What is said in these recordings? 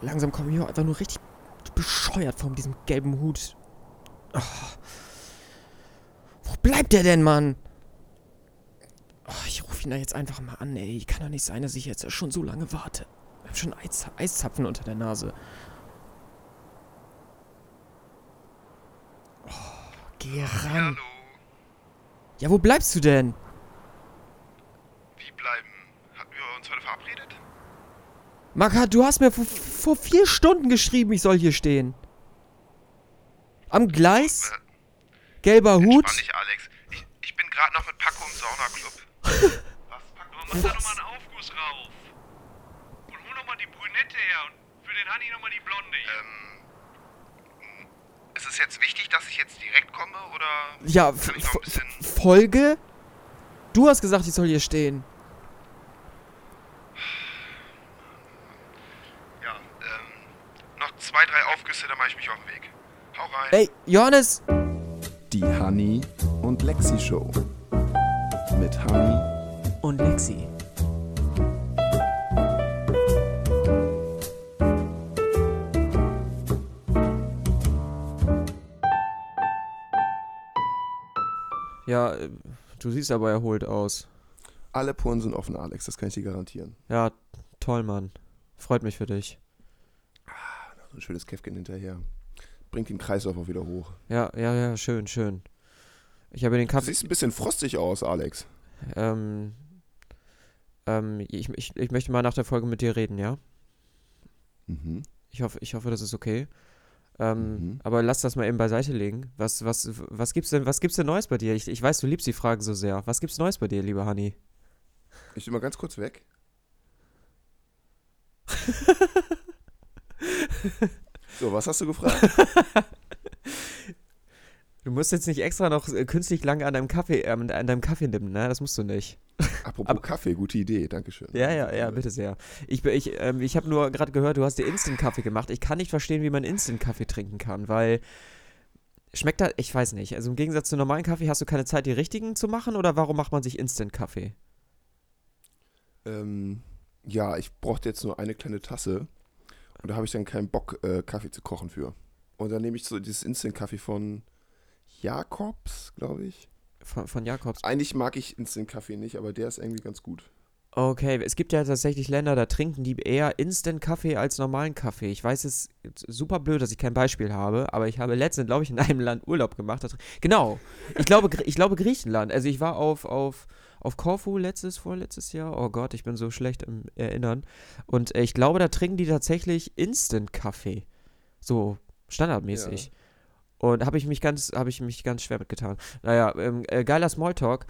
langsam komme ich mir einfach nur richtig bescheuert von diesem gelben Hut. Oh. Wo bleibt der denn, Mann? Oh, ich rufe ihn da jetzt einfach mal an, ey. Kann doch nicht sein, dass ich jetzt schon so lange warte. Ich hab schon Eis Eiszapfen unter der Nase. Oh, geh ran. Hallo, Ja, wo bleibst du denn? wie bleiben? Hatten wir uns heute verabredet? Maka, du hast mir vor, vor vier Stunden geschrieben, ich soll hier stehen. Am Gleis? Gelber Hut? Dich, Alex. Ich, ich bin gerade noch mit Paco im Saunaclub. Was, Paco? Mach da nochmal einen Aufguss rauf. Und hol nochmal die Brünette her und für den Hanni nochmal die Blonde hier. Ähm, ist es jetzt wichtig, dass ich jetzt direkt komme oder Ja, kann ich noch F- ein bisschen... F- Folge? Du hast gesagt, ich soll hier stehen. Ja, ähm, noch zwei, drei Aufgüsse, dann mache ich mich auf den Weg. Hau rein. Ey, Johannes! Die Honey und Lexi Show. Mit Honey Und Lexi. Ja, äh, du siehst aber erholt aus. Alle Poren sind offen, Alex, das kann ich dir garantieren. Ja, toll, Mann. Freut mich für dich. Ein schönes Käffchen hinterher. Bringt den Kreislauf auch wieder hoch. Ja, ja, ja, schön, schön. Ich habe den Du Kaffee. siehst ein bisschen frostig aus, Alex. Ähm, ähm, ich, ich, ich möchte mal nach der Folge mit dir reden, ja? Mhm. Ich hoffe, ich hoffe, das ist okay. Ähm, Mhm. Aber lass das mal eben beiseite legen. Was, was, was gibt's denn, was gibt's denn Neues bei dir? Ich, ich weiß, du liebst die Fragen so sehr. Was gibt's Neues bei dir, lieber Hani? Ich bin mal ganz kurz weg. so, was hast du gefragt? Du musst jetzt nicht extra noch äh, künstlich lange an deinem Kaffee, äh, an deinem Kaffee nippen, ne? Das musst du nicht. Apropos Aber- Kaffee, gute Idee, Dankeschön. Ja, ja, ja, bitte sehr. Ich, ich, ähm, ich habe nur gerade gehört, du hast dir Instant-Kaffee gemacht. Ich kann nicht verstehen, wie man Instant-Kaffee trinken kann, weil schmeckt da, ich weiß nicht. Also im Gegensatz zu normalen Kaffee hast du keine Zeit, die richtigen zu machen oder warum macht man sich Instant-Kaffee? Ähm, ja, ich brauchte jetzt nur eine kleine Tasse und da habe ich dann keinen Bock, äh, Kaffee zu kochen für. Und dann nehme ich so dieses Instant-Kaffee von Jakobs, glaube ich. Von, von Jakobs. Eigentlich mag ich Instant-Kaffee nicht, aber der ist irgendwie ganz gut. Okay, es gibt ja tatsächlich Länder, da trinken die eher Instant-Kaffee als normalen Kaffee. Ich weiß es ist super blöd, dass ich kein Beispiel habe, aber ich habe letztens, glaube ich, in einem Land Urlaub gemacht. Genau, ich glaube, ich glaube Griechenland. Also ich war auf, auf, auf Korfu letztes, vorletztes Jahr. Oh Gott, ich bin so schlecht im Erinnern. Und äh, ich glaube, da trinken die tatsächlich Instant-Kaffee. So standardmäßig. Und habe ich mich ganz, habe ich mich ganz schwer mitgetan. Naja, ähm, äh, geiler Smalltalk.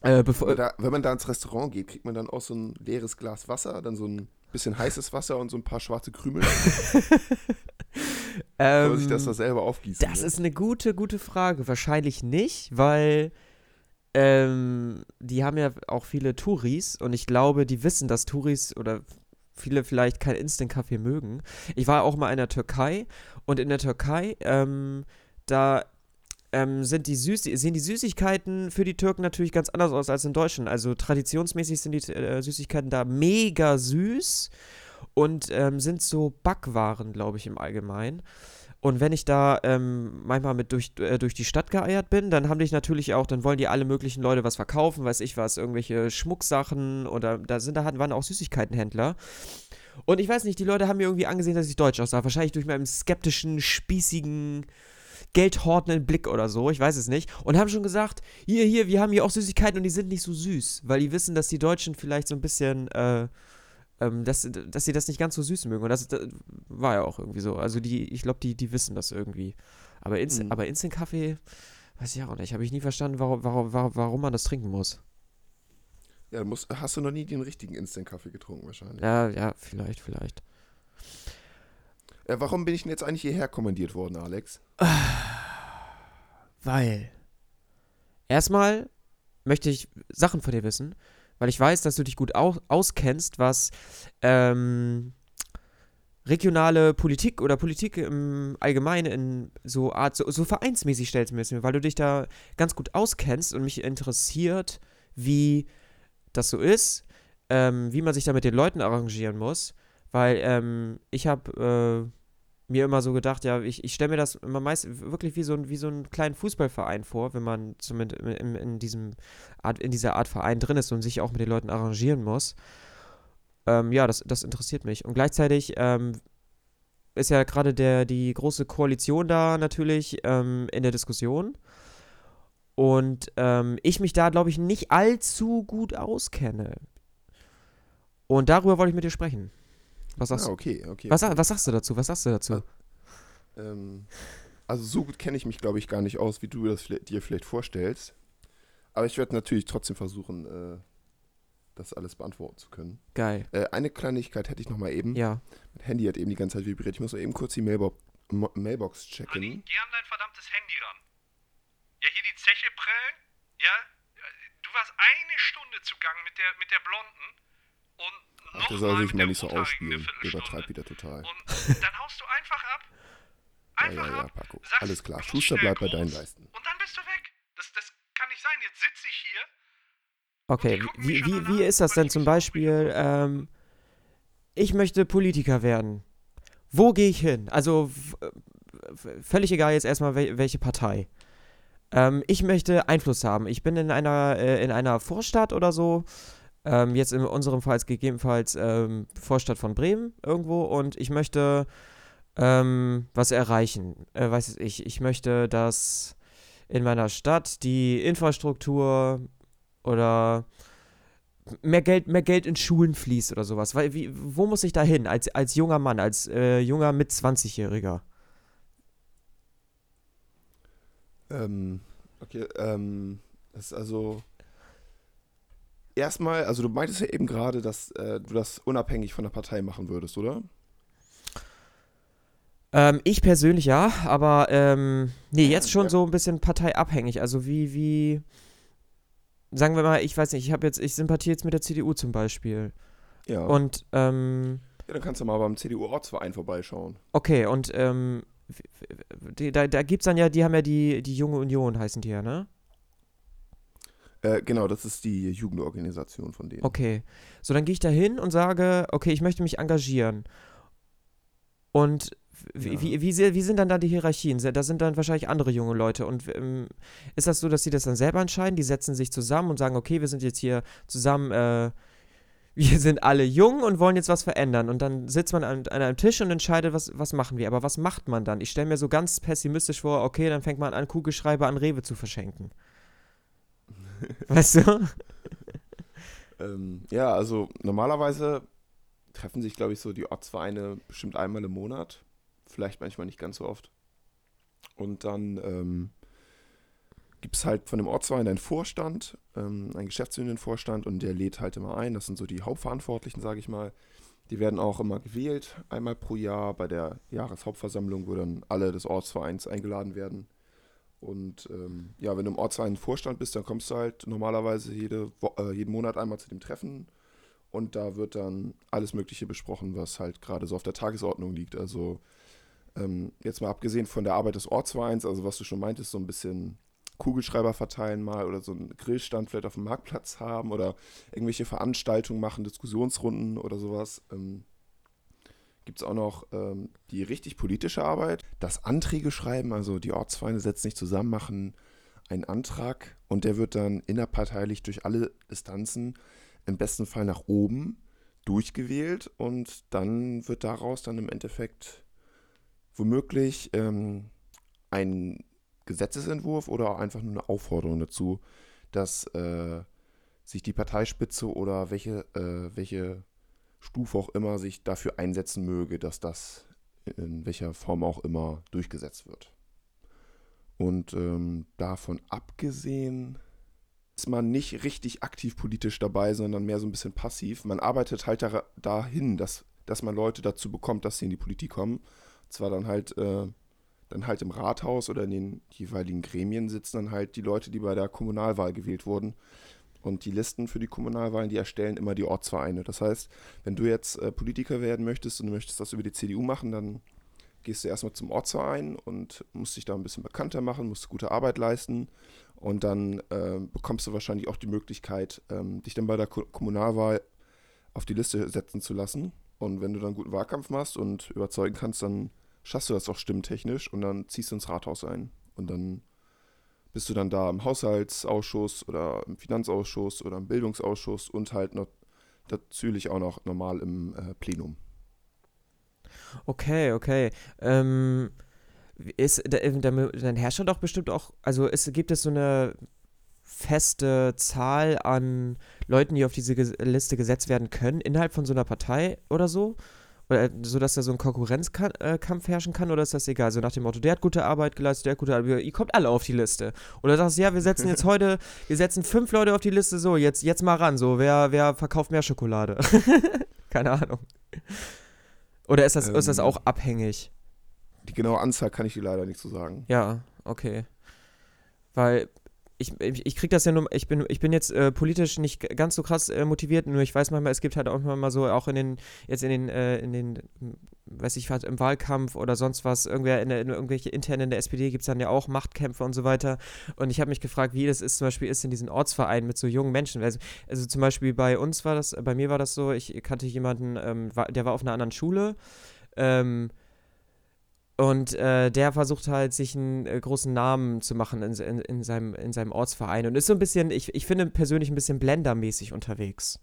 Äh, Wenn man, da, wenn man da ins Restaurant geht, kriegt man dann auch so ein leeres Glas Wasser, dann so ein bisschen heißes Wasser und so ein paar schwarze Krümel. Man sich das ähm, da selber aufgießen. Das ne? ist eine gute, gute Frage. Wahrscheinlich nicht, weil ähm, die haben ja auch viele Touris und ich glaube, die wissen, dass Touris oder viele vielleicht kein Instant-Kaffee mögen. Ich war auch mal in der Türkei und in der Türkei, ähm, da ähm, sind die Süß sehen die Süßigkeiten für die Türken natürlich ganz anders aus als in Deutschland. Also traditionsmäßig sind die äh, Süßigkeiten da mega süß und ähm, sind so Backwaren, glaube ich, im Allgemeinen. Und wenn ich da ähm, manchmal mit durch, äh, durch die Stadt geeiert bin, dann haben die natürlich auch, dann wollen die alle möglichen Leute was verkaufen, weiß ich was, irgendwelche Schmucksachen oder da sind da waren auch Süßigkeitenhändler. Und ich weiß nicht, die Leute haben mir irgendwie angesehen, dass ich deutsch aussah. Wahrscheinlich durch meinen skeptischen, spießigen, geldhortenden Blick oder so, ich weiß es nicht. Und haben schon gesagt, hier, hier, wir haben hier auch Süßigkeiten und die sind nicht so süß, weil die wissen, dass die Deutschen vielleicht so ein bisschen, äh, ähm, dass, dass sie das nicht ganz so süß mögen. Und das, das war ja auch irgendwie so. Also die, ich glaube, die, die wissen das irgendwie. Aber, Inst Mhm. aber Instant-Kaffee, weiß ich auch nicht. Habe ich nie verstanden, warum, warum, warum, man das trinken muss. Ja, musst, hast du noch nie den richtigen Instant-Kaffee getrunken wahrscheinlich. Ja, ja, vielleicht, vielleicht. Äh, warum bin ich denn jetzt eigentlich hierher kommandiert worden, Alex? Weil. Erstmal möchte ich Sachen von dir wissen, weil ich weiß, dass du dich gut au auskennst, was ähm, regionale Politik oder Politik im Allgemeinen in so Art, so, so vereinsmäßig stellst mir, weil du dich da ganz gut auskennst und mich interessiert, wie das so ist, ähm, wie man sich da mit den Leuten arrangieren muss, Weil ähm, ich habe äh, mir immer so gedacht, ja, ich, ich stelle mir das immer meist wirklich wie so, ein, wie so einen kleinen Fußballverein vor, wenn man zumindest in, in, diesem Art, in dieser Art Verein drin ist und sich auch mit den Leuten arrangieren muss. Ähm, ja, das, das interessiert mich. Und gleichzeitig ähm, ist ja gerade der, die große Koalition da natürlich ähm, in der Diskussion. Und ähm, ich mich da, glaube ich, nicht allzu gut auskenne. Und darüber wollte ich mit dir sprechen. Was sagst, ah, okay, okay. Was, was sagst du dazu? Was sagst du dazu? Ähm, also so gut kenne ich mich, glaube ich, gar nicht aus, wie du das dir vielleicht vorstellst. Aber ich werde natürlich trotzdem versuchen, äh, das alles beantworten zu können. Geil. Äh, eine Kleinigkeit hätte ich noch mal eben. Ja. Mein Handy hat eben die ganze Zeit vibriert. Ich muss mal eben kurz die Mailbo Mailbox checken. Honey, geh an dein verdammtes Handy ran. Ja, hier die Zeche prellen. Ja, du warst eine Stunde zugange mit der, mit der Blonden der soll sich mal nicht so ausspielen. Der übertreibt wieder total. Und dann haust du einfach ab. Einfach ja, ja, ja, ab. Paco. sagst, Alles klar. Schuster bleibt bei deinen Leisten. Und dann bist du weg. Das, das kann nicht sein. Jetzt sitze ich hier. Okay, wie, wie, wie ist das denn zum Beispiel, ähm, ich möchte Politiker werden. Wo gehe ich hin? Also völlig egal jetzt erstmal wel welche Partei. Ähm, ich möchte Einfluss haben. Ich bin in einer, äh, in einer Vorstadt oder so. Ähm, jetzt in unserem Fall gegebenenfalls ähm, Vorstadt von Bremen irgendwo und ich möchte ähm, was erreichen. Äh, weiß ich, ich möchte, dass in meiner Stadt die Infrastruktur oder mehr Geld, mehr Geld in Schulen fließt oder sowas. Weil, wie, wo muss ich da hin als, als junger Mann, als äh, junger mit 20-Jähriger? Ähm, okay, ähm, das ist also. Erstmal, also du meintest ja eben gerade, dass äh, du das unabhängig von der Partei machen würdest, oder? Ähm, ich persönlich ja, aber ähm, nee, jetzt schon Ja. so ein bisschen parteiabhängig. Also wie, wie, sagen wir mal, ich weiß nicht, ich habe jetzt, ich sympathiere jetzt mit der CDU zum Beispiel. Ja. Und, ähm, ja, dann kannst du mal beim CDU-Ortsverein vorbeischauen. okay, und, ähm, die, da, da gibt's dann ja, die haben ja die, die Junge Union, heißen die ja, ne? Äh, genau, das ist die Jugendorganisation von denen. Okay. So, dann gehe ich da hin und sage, okay, ich möchte mich engagieren. Und wie, Ja. wie, wie, wie sind dann da die Hierarchien? Da sind dann wahrscheinlich andere junge Leute. Und ähm, ist das so, dass sie das dann selber entscheiden? Die setzen sich zusammen und sagen, okay, wir sind jetzt hier zusammen, äh, wir sind alle jung und wollen jetzt was verändern. Und dann sitzt man an, an einem Tisch und entscheidet, was, was machen wir. Aber was macht man dann? Ich stelle mir so ganz pessimistisch vor, okay, dann fängt man an, Kugelschreiber an Rewe zu verschenken. Weißt du? Ähm, ja, also normalerweise treffen sich, glaube ich, so die Ortsvereine bestimmt einmal im Monat. Vielleicht manchmal nicht ganz so oft. Und dann ähm, gibt es halt von dem Ortsverein einen Vorstand, ähm, einen geschäftsführenden Vorstand und der lädt halt immer ein. Das sind so die Hauptverantwortlichen, sage ich mal. Die werden auch immer gewählt, einmal pro Jahr bei der Jahreshauptversammlung, wo dann alle des Ortsvereins eingeladen werden. Und ähm, ja, wenn du im Ortsverein Vorstand bist, dann kommst du halt normalerweise jede Wo äh, jeden Monat einmal zu dem Treffen. Und da wird dann alles Mögliche besprochen, was halt gerade so auf der Tagesordnung liegt. Also ähm, jetzt mal abgesehen von der Arbeit des Ortsvereins, also was du schon meintest, so ein bisschen Kugelschreiber verteilen mal oder so einen Grillstand vielleicht auf dem Marktplatz haben oder irgendwelche Veranstaltungen machen, Diskussionsrunden oder sowas. Ähm, Gibt es auch noch ähm, die richtig politische Arbeit, das Anträge schreiben, also die Ortsvereine setzen sich zusammen, machen einen Antrag und der wird dann innerparteilich durch alle Instanzen im besten Fall nach oben durchgewählt und dann wird daraus dann im Endeffekt womöglich ähm, ein Gesetzesentwurf oder einfach nur eine Aufforderung dazu, dass äh, sich die Parteispitze oder welche, äh, welche Stufe auch immer sich dafür einsetzen möge, dass das in welcher Form auch immer durchgesetzt wird. Und ähm, davon abgesehen ist man nicht richtig aktiv politisch dabei, sondern mehr so ein bisschen passiv. Man arbeitet halt da, dahin, dass, dass man Leute dazu bekommt, dass sie in die Politik kommen. Und zwar dann halt, äh, dann halt im Rathaus oder in den jeweiligen Gremien sitzen dann halt die Leute, die bei der Kommunalwahl gewählt wurden. Und die Listen für die Kommunalwahlen, die erstellen immer die Ortsvereine. Das heißt, wenn du jetzt äh, Politiker werden möchtest und du möchtest das über die CDU machen, dann gehst du erstmal zum Ortsverein und musst dich da ein bisschen bekannter machen, musst gute Arbeit leisten. Und dann äh, bekommst du wahrscheinlich auch die Möglichkeit, ähm, dich dann bei der Ko Kommunalwahl auf die Liste setzen zu lassen. Und wenn du dann guten Wahlkampf machst und überzeugen kannst, dann schaffst du das auch stimmtechnisch und dann ziehst du ins Rathaus ein. Und dann bist du dann da im Haushaltsausschuss oder im Finanzausschuss oder im Bildungsausschuss und halt noch natürlich auch noch normal im äh, Plenum. Okay, okay. Ähm, ist, da, äh, dann herrscht doch bestimmt auch, also ist, gibt es so eine feste Zahl an Leuten, die auf diese Liste gesetzt werden können, innerhalb von so einer Partei oder so? Oder, so dass da so ein Konkurrenzkampf herrschen kann oder ist das egal? So nach dem Motto, der hat gute Arbeit geleistet, der hat gute Arbeit, ihr kommt alle auf die Liste. Oder sagst du, ja, wir setzen jetzt heute, wir setzen fünf Leute auf die Liste, so, jetzt, jetzt mal ran, so, wer, wer verkauft mehr Schokolade? Keine Ahnung. Oder ist das, ähm, ist das ähm. auch abhängig? Die genaue Anzahl kann ich dir leider nicht so sagen. Ja, okay. Weil ich, ich, krieg das ja nur, ich bin, ich bin jetzt äh, politisch nicht ganz so krass äh, motiviert, nur ich weiß manchmal, es gibt halt auch mal so, auch in den, jetzt in den, äh, in den, weiß ich was, im Wahlkampf oder sonst was, irgendwer in, der, in irgendwelche internen in der SPD gibt es dann ja auch Machtkämpfe und so weiter. Und ich habe mich gefragt, wie das ist, zum Beispiel ist in diesen Ortsvereinen mit so jungen Menschen. Also, also zum Beispiel bei uns war das, bei mir war das so, ich kannte jemanden, ähm, war, der war auf einer anderen Schule, ähm, und äh, der versucht halt, sich einen äh, großen Namen zu machen in, in, in, seinem, in seinem Ortsverein. Und ist so ein bisschen, ich, ich finde persönlich ein bisschen Blender-mäßig unterwegs.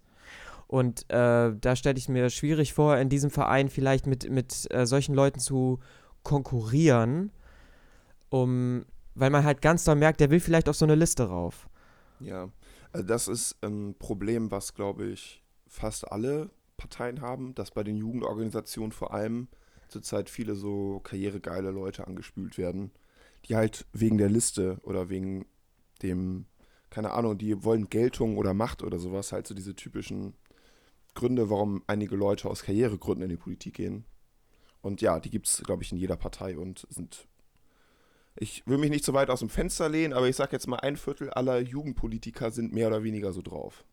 Und äh, da stelle ich mir schwierig vor, in diesem Verein vielleicht mit, mit äh, solchen Leuten zu konkurrieren, um, weil man halt ganz doll merkt, der will vielleicht auf so eine Liste rauf. Ja, also das ist ein Problem, was, glaube ich, fast alle Parteien haben, dass bei den Jugendorganisationen vor allem zurzeit viele so karrieregeile Leute angespült werden, die halt wegen der Liste oder wegen dem, keine Ahnung, die wollen Geltung oder Macht oder sowas, halt so diese typischen Gründe, warum einige Leute aus Karrieregründen in die Politik gehen. Und ja, die gibt es, glaube ich, in jeder Partei und sind. Ich will mich nicht so weit aus dem Fenster lehnen, aber ich sage jetzt mal, ein Viertel aller Jugendpolitiker sind mehr oder weniger so drauf.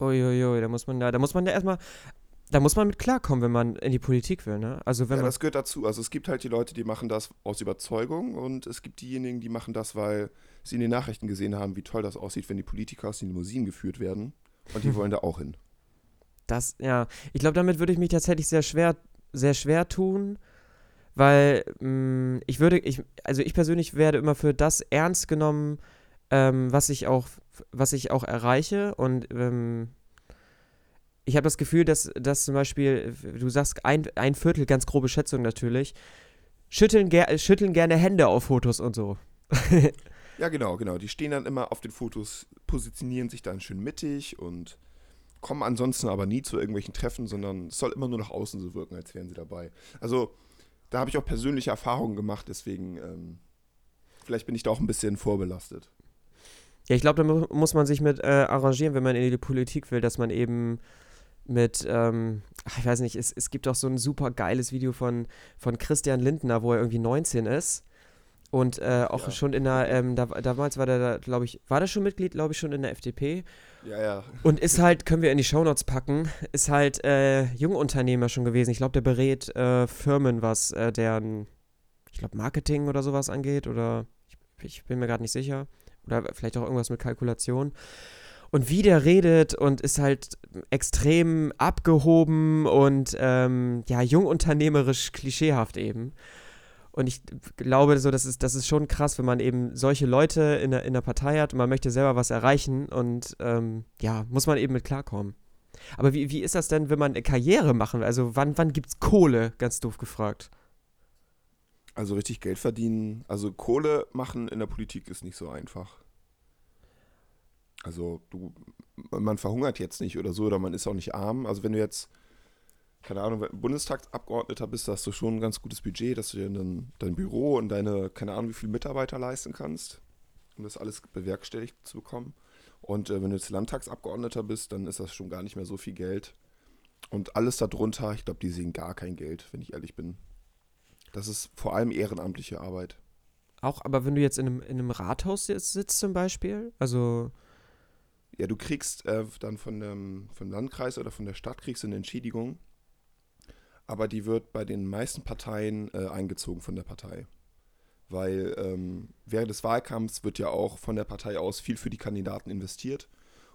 Uiuiui, da muss man da, da muss man ja erstmal da muss man mit klarkommen, wenn man in die Politik will, ne? Also wenn ja, man das gehört dazu. Also es gibt halt die Leute, die machen das aus Überzeugung und es gibt diejenigen, die machen das, weil sie in den Nachrichten gesehen haben, wie toll das aussieht, wenn die Politiker aus den Limousinen geführt werden. Und die wollen da auch hin. Das, ja. Ich glaube, damit würde ich mich tatsächlich sehr schwer, sehr schwer tun, weil mh, mm, ich würde, ich, also ich persönlich werde immer für das ernst genommen, ähm, was ich auch, was ich auch erreiche und ähm, ich habe das Gefühl, dass, dass zum Beispiel, du sagst ein, ein Viertel, ganz grobe Schätzung natürlich, schütteln, ger schütteln gerne Hände auf Fotos und so. ja, genau, genau. Die stehen dann immer auf den Fotos, positionieren sich dann schön mittig und kommen ansonsten aber nie zu irgendwelchen Treffen, sondern es soll immer nur nach außen so wirken, als wären sie dabei. Also, da habe ich auch persönliche Erfahrungen gemacht, deswegen, ähm, vielleicht bin ich da auch ein bisschen vorbelastet. Ja, ich glaube, da muss man sich mit äh, arrangieren, wenn man in die Politik will, dass man eben mit, ähm, ich weiß nicht, es, es gibt auch so ein super geiles Video von, von Christian Lindner, wo er irgendwie 19 ist. Und äh, auch ja. schon in der, ähm, da, damals war der, glaube ich, war der schon Mitglied, glaube ich, schon in der FDP. Ja, ja. Und ist halt, können wir in die Shownotes packen, ist halt äh, Jungunternehmer schon gewesen. Ich glaube, der berät äh, Firmen, was äh, deren, ich glaube, Marketing oder sowas angeht. Oder ich, ich bin mir gerade nicht sicher. Oder vielleicht auch irgendwas mit Kalkulation. Und wie der redet und ist halt extrem abgehoben und ähm, ja, jungunternehmerisch klischeehaft eben. Und ich glaube, so, das, ist, das ist schon krass, wenn man eben solche Leute in der, in der Partei hat und man möchte selber was erreichen und ähm, ja, muss man eben mit klarkommen. Aber wie, wie ist das denn, wenn man eine Karriere machen will? Also wann, wann gibt es Kohle, ganz doof gefragt? Also richtig Geld verdienen, also Kohle machen in der Politik ist nicht so einfach. Also du, man verhungert jetzt nicht oder so, oder man ist auch nicht arm. Also wenn du jetzt, keine Ahnung, Bundestagsabgeordneter bist, hast du schon ein ganz gutes Budget, dass du dir dann dein Büro und deine, keine Ahnung, wie viele Mitarbeiter leisten kannst, um das alles bewerkstelligt zu bekommen. Und äh, wenn du jetzt Landtagsabgeordneter bist, dann ist das schon gar nicht mehr so viel Geld. Und alles darunter, ich glaube, die sehen gar kein Geld, wenn ich ehrlich bin. Das ist vor allem ehrenamtliche Arbeit. Auch, aber wenn du jetzt in einem, in einem Rathaus sitzt zum Beispiel, also ja, du kriegst äh, dann von dem, vom Landkreis oder von der Stadt kriegst du eine Entschädigung, aber die wird bei den meisten Parteien äh, eingezogen von der Partei. Weil ähm, während des Wahlkampfs wird ja auch von der Partei aus viel für die Kandidaten investiert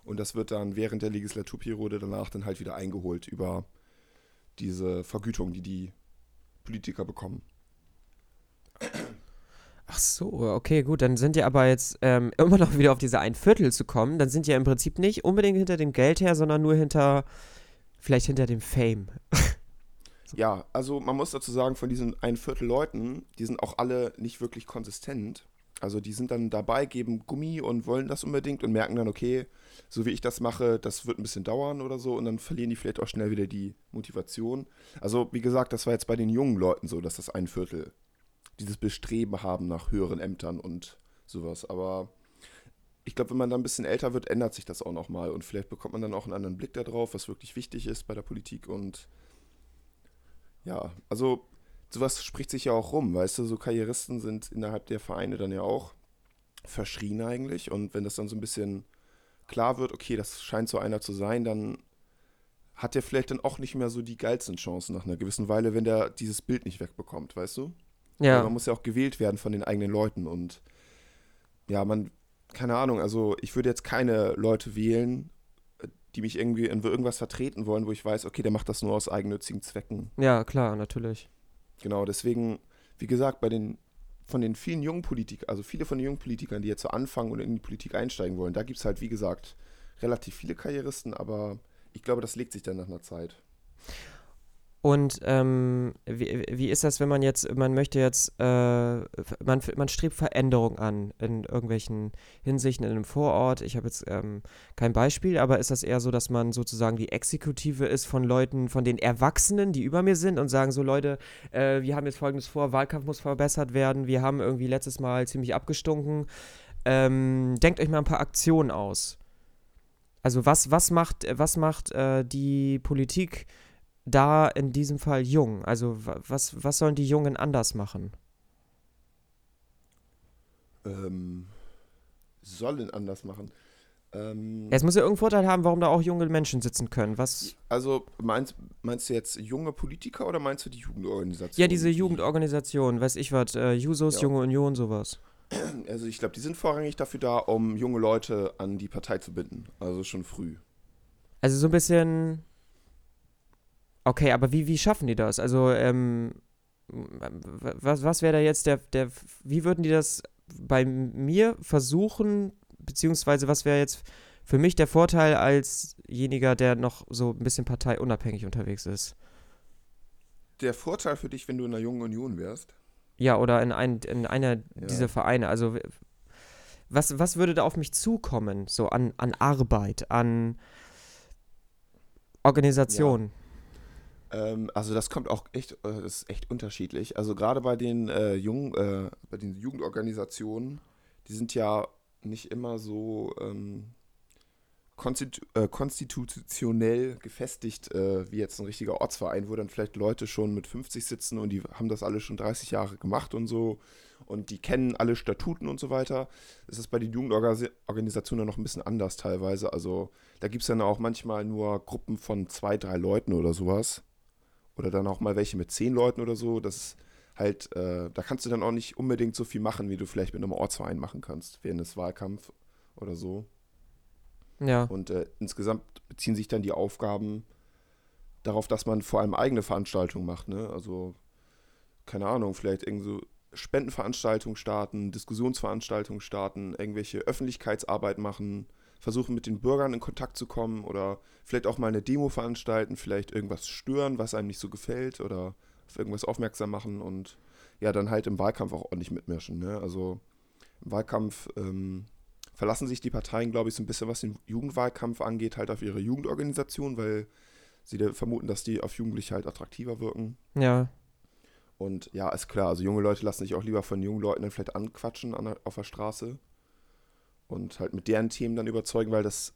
und das wird dann während der Legislaturperiode danach dann halt wieder eingeholt über diese Vergütung, die die Politiker bekommen. Ach so, okay, gut. Dann sind ja aber jetzt ähm, immer noch wieder auf diese ein Viertel zu kommen. Dann sind ja im Prinzip nicht unbedingt hinter dem Geld her, sondern nur hinter, vielleicht hinter dem Fame. Ja, also man muss dazu sagen, von diesen ein Viertel Leuten, die sind auch alle nicht wirklich konsistent. Also die sind dann dabei, geben Gummi und wollen das unbedingt und merken dann, okay, so wie ich das mache, das wird ein bisschen dauern oder so und dann verlieren die vielleicht auch schnell wieder die Motivation. Also wie gesagt, das war jetzt bei den jungen Leuten so, dass das ein Viertel dieses Bestreben haben nach höheren Ämtern und sowas. Aber ich glaube, wenn man dann ein bisschen älter wird, ändert sich das auch nochmal und vielleicht bekommt man dann auch einen anderen Blick darauf, was wirklich wichtig ist bei der Politik und ja, also sowas spricht sich ja auch rum, weißt du, so Karrieristen sind innerhalb der Vereine dann ja auch verschrien eigentlich und wenn das dann so ein bisschen klar wird, okay, das scheint so einer zu sein, dann hat der vielleicht dann auch nicht mehr so die geilsten Chancen nach einer gewissen Weile, wenn der dieses Bild nicht wegbekommt, weißt du? Ja. Man muss ja auch gewählt werden von den eigenen Leuten und ja, man, keine Ahnung, also ich würde jetzt keine Leute wählen, die mich irgendwie in irgendwas vertreten wollen, wo ich weiß, okay, der macht das nur aus eigennützigen Zwecken. Ja, klar, natürlich. Genau, deswegen, wie gesagt, bei den von den vielen jungen Politikern, also viele von den jungen Politikern, die jetzt so anfangen und in die Politik einsteigen wollen, da gibt es halt, wie gesagt, relativ viele Karrieristen, aber ich glaube, das legt sich dann nach einer Zeit. Und ähm, wie, wie ist das, wenn man jetzt, man möchte jetzt, äh, man, man strebt Veränderung an in irgendwelchen Hinsichten in einem Vorort. Ich habe jetzt ähm, kein Beispiel, aber ist das eher so, dass man sozusagen die Exekutive ist von Leuten, von den Erwachsenen, die über mir sind und sagen so, Leute, äh, wir haben jetzt folgendes vor, Wahlkampf muss verbessert werden, wir haben irgendwie letztes Mal ziemlich abgestunken. Ähm, denkt euch mal ein paar Aktionen aus. Also was, was macht, was macht äh, die Politik? Da in diesem Fall jung? Also was, was sollen die Jungen anders machen? Ähm, sollen anders machen. Ähm, es muss ja irgendeinen Vorteil haben, warum da auch junge Menschen sitzen können. Was? Also meinst, meinst du jetzt junge Politiker oder meinst du die Jugendorganisation? Ja, diese Jugendorganisation, weiß ich was, äh, Jusos, ja. Junge Union, sowas. Also ich glaube, die sind vorrangig dafür da, um junge Leute an die Partei zu binden. Also schon früh. Also so ein bisschen Okay, aber wie, wie schaffen die das? Also, ähm, was, was wäre da jetzt der, der, wie würden die das bei mir versuchen, beziehungsweise was wäre jetzt für mich der Vorteil alsjeniger, der noch so ein bisschen parteiunabhängig unterwegs ist? Der Vorteil für dich, wenn du in einer jungen Union wärst? Ja, oder in, ein, in einer ja. dieser Vereine. Also, was, was würde da auf mich zukommen, so an, an Arbeit, an Organisation? Ja. Ähm, also das kommt auch echt, äh, das ist echt unterschiedlich. Also gerade bei den äh, jungen, äh, bei den Jugendorganisationen, die sind ja nicht immer so ähm, konstitu äh, konstitutionell gefestigt äh, wie jetzt ein richtiger Ortsverein, wo dann vielleicht Leute schon mit 50 sitzen und die haben das alle schon 30 Jahre gemacht und so und die kennen alle Statuten und so weiter. Das ist bei den Jugendorganisationen noch ein bisschen anders teilweise. Also da gibt es dann auch manchmal nur Gruppen von zwei, drei Leuten oder sowas oder dann auch mal welche mit zehn Leuten oder so. Das halt, äh, da kannst du dann auch nicht unbedingt so viel machen, wie du vielleicht mit einem Ortsverein machen kannst, während des Wahlkampf oder so. Ja. Und äh, insgesamt beziehen sich dann die Aufgaben darauf, dass man vor allem eigene Veranstaltungen macht, ne? Also, keine Ahnung, vielleicht irgendwie so Spendenveranstaltungen starten, Diskussionsveranstaltungen starten, irgendwelche Öffentlichkeitsarbeit machen, versuchen mit den Bürgern in Kontakt zu kommen oder vielleicht auch mal eine Demo veranstalten, vielleicht irgendwas stören, was einem nicht so gefällt oder auf irgendwas aufmerksam machen und ja, dann halt im Wahlkampf auch ordentlich mitmischen. Ne? Also im Wahlkampf ähm, verlassen sich die Parteien, glaube ich, so ein bisschen, was den Jugendwahlkampf angeht, halt auf ihre Jugendorganisation, weil sie vermuten, dass die auf Jugendliche halt attraktiver wirken. Ja. Und ja, ist klar, also junge Leute lassen sich auch lieber von jungen Leuten dann vielleicht anquatschen an der, auf der Straße und halt mit deren Themen dann überzeugen, weil das,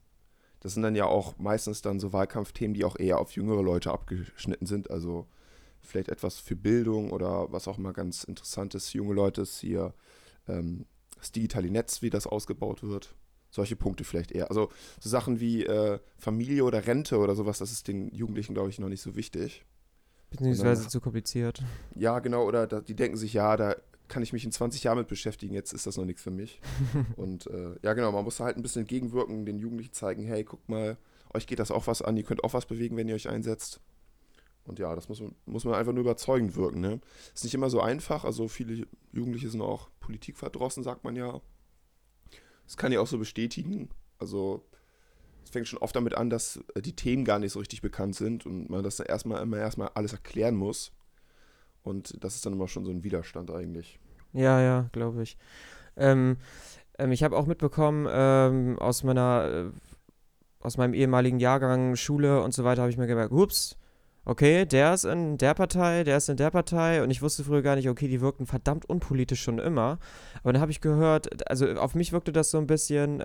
das sind dann ja auch meistens dann so Wahlkampfthemen, die auch eher auf jüngere Leute abgeschnitten sind. Also vielleicht etwas für Bildung oder was auch mal ganz interessant ist, junge Leute ist hier ähm, das digitale Netz, wie das ausgebaut wird. Solche Punkte vielleicht eher. Also so Sachen wie äh, Familie oder Rente oder sowas, das ist den Jugendlichen, glaube ich, noch nicht so wichtig. Beziehungsweise zu kompliziert. Ja, genau, oder da, die denken sich, ja, da kann ich mich in 20 Jahren mit beschäftigen, jetzt ist das noch nichts für mich. und äh, ja, genau, man muss halt ein bisschen entgegenwirken, den Jugendlichen zeigen, hey, guck mal, euch geht das auch was an, ihr könnt auch was bewegen, wenn ihr euch einsetzt. Und ja, das muss man, muss man einfach nur überzeugend wirken. Ne? Ist nicht immer so einfach. Also viele Jugendliche sind auch politikverdrossen, sagt man ja. Das kann ich auch so bestätigen. Also es fängt schon oft damit an, dass äh, die Themen gar nicht so richtig bekannt sind und man das erstmal immer erstmal alles erklären muss. Und das ist dann immer schon so ein Widerstand eigentlich. Ja, ja, glaube ich. Ähm, ähm, ich habe auch mitbekommen, ähm, aus meiner, äh, aus meinem ehemaligen Jahrgang Schule und so weiter, habe ich mir gemerkt, ups, okay, der ist in der Partei, der ist in der Partei und ich wusste früher gar nicht, okay, die wirkten verdammt unpolitisch schon immer. Aber dann habe ich gehört, also auf mich wirkte das so ein bisschen,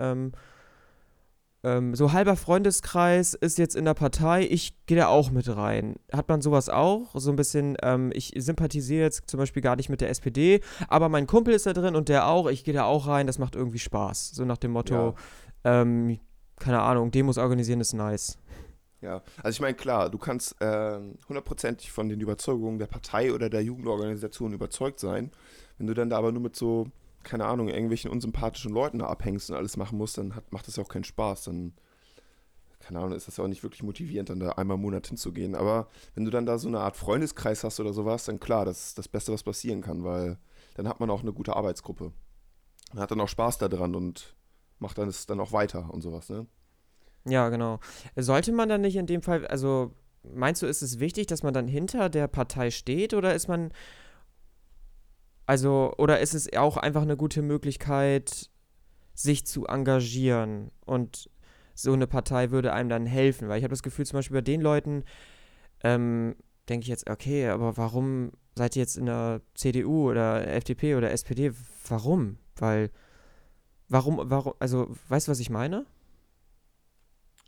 ähm, so halber Freundeskreis ist jetzt in der Partei, ich gehe da auch mit rein. Hat man sowas auch? So ein bisschen, ähm, ich sympathisiere jetzt zum Beispiel gar nicht mit der SPD, aber mein Kumpel ist da drin und der auch, ich gehe da auch rein, das macht irgendwie Spaß. So nach dem Motto, ähm, keine Ahnung, Demos organisieren ist nice. Ja, also ich meine, klar, du kannst ähm, hundertprozentig von den Überzeugungen der Partei oder der Jugendorganisation überzeugt sein. Wenn du dann da aber nur mit so, keine Ahnung, irgendwelchen unsympathischen Leuten da abhängst und alles machen musst, dann hat, macht das ja auch keinen Spaß. Dann, keine Ahnung, ist das ja auch nicht wirklich motivierend, dann da einmal im Monat hinzugehen. Aber wenn du dann da so eine Art Freundeskreis hast oder sowas, dann klar, das ist das Beste, was passieren kann, weil dann hat man auch eine gute Arbeitsgruppe. Man hat dann auch Spaß daran und macht dann es dann auch weiter und sowas, ne? Ja, genau. Sollte man dann nicht in dem Fall, also meinst du, ist es wichtig, dass man dann hinter der Partei steht oder ist man, also, oder ist es auch einfach eine gute Möglichkeit, sich zu engagieren und so eine Partei würde einem dann helfen? Weil ich habe das Gefühl, zum Beispiel bei den Leuten, ähm, denke ich jetzt, okay, aber warum seid ihr jetzt in der CDU oder FDP oder SPD? Warum? Weil, warum, warum, also, weißt du, was ich meine?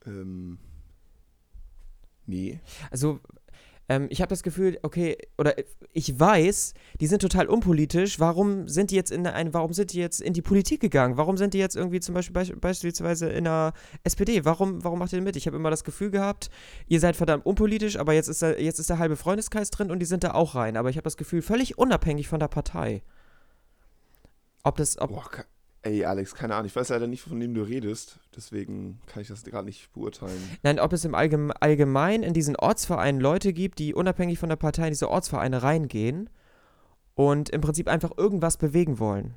Ähm, nee. Also, ähm, ich habe das Gefühl, okay, oder ich weiß, die sind total unpolitisch. Warum sind die jetzt in ein, warum sind die jetzt in die Politik gegangen? Warum sind die jetzt irgendwie zum Beispiel beispielsweise in der SPD? Warum, warum macht ihr mit? Ich habe immer das Gefühl gehabt, ihr seid verdammt unpolitisch, aber jetzt ist, da, jetzt ist der halbe Freundeskreis drin und die sind da auch rein. Aber ich habe das Gefühl, völlig unabhängig von der Partei. Ob das, ob, Boah, ey, Alex, keine Ahnung. Ich weiß leider nicht, von wem du redest. Deswegen kann ich das gerade nicht beurteilen. Nein, ob es im Allgeme Allgemeinen in diesen Ortsvereinen Leute gibt, die unabhängig von der Partei in diese Ortsvereine reingehen und im Prinzip einfach irgendwas bewegen wollen.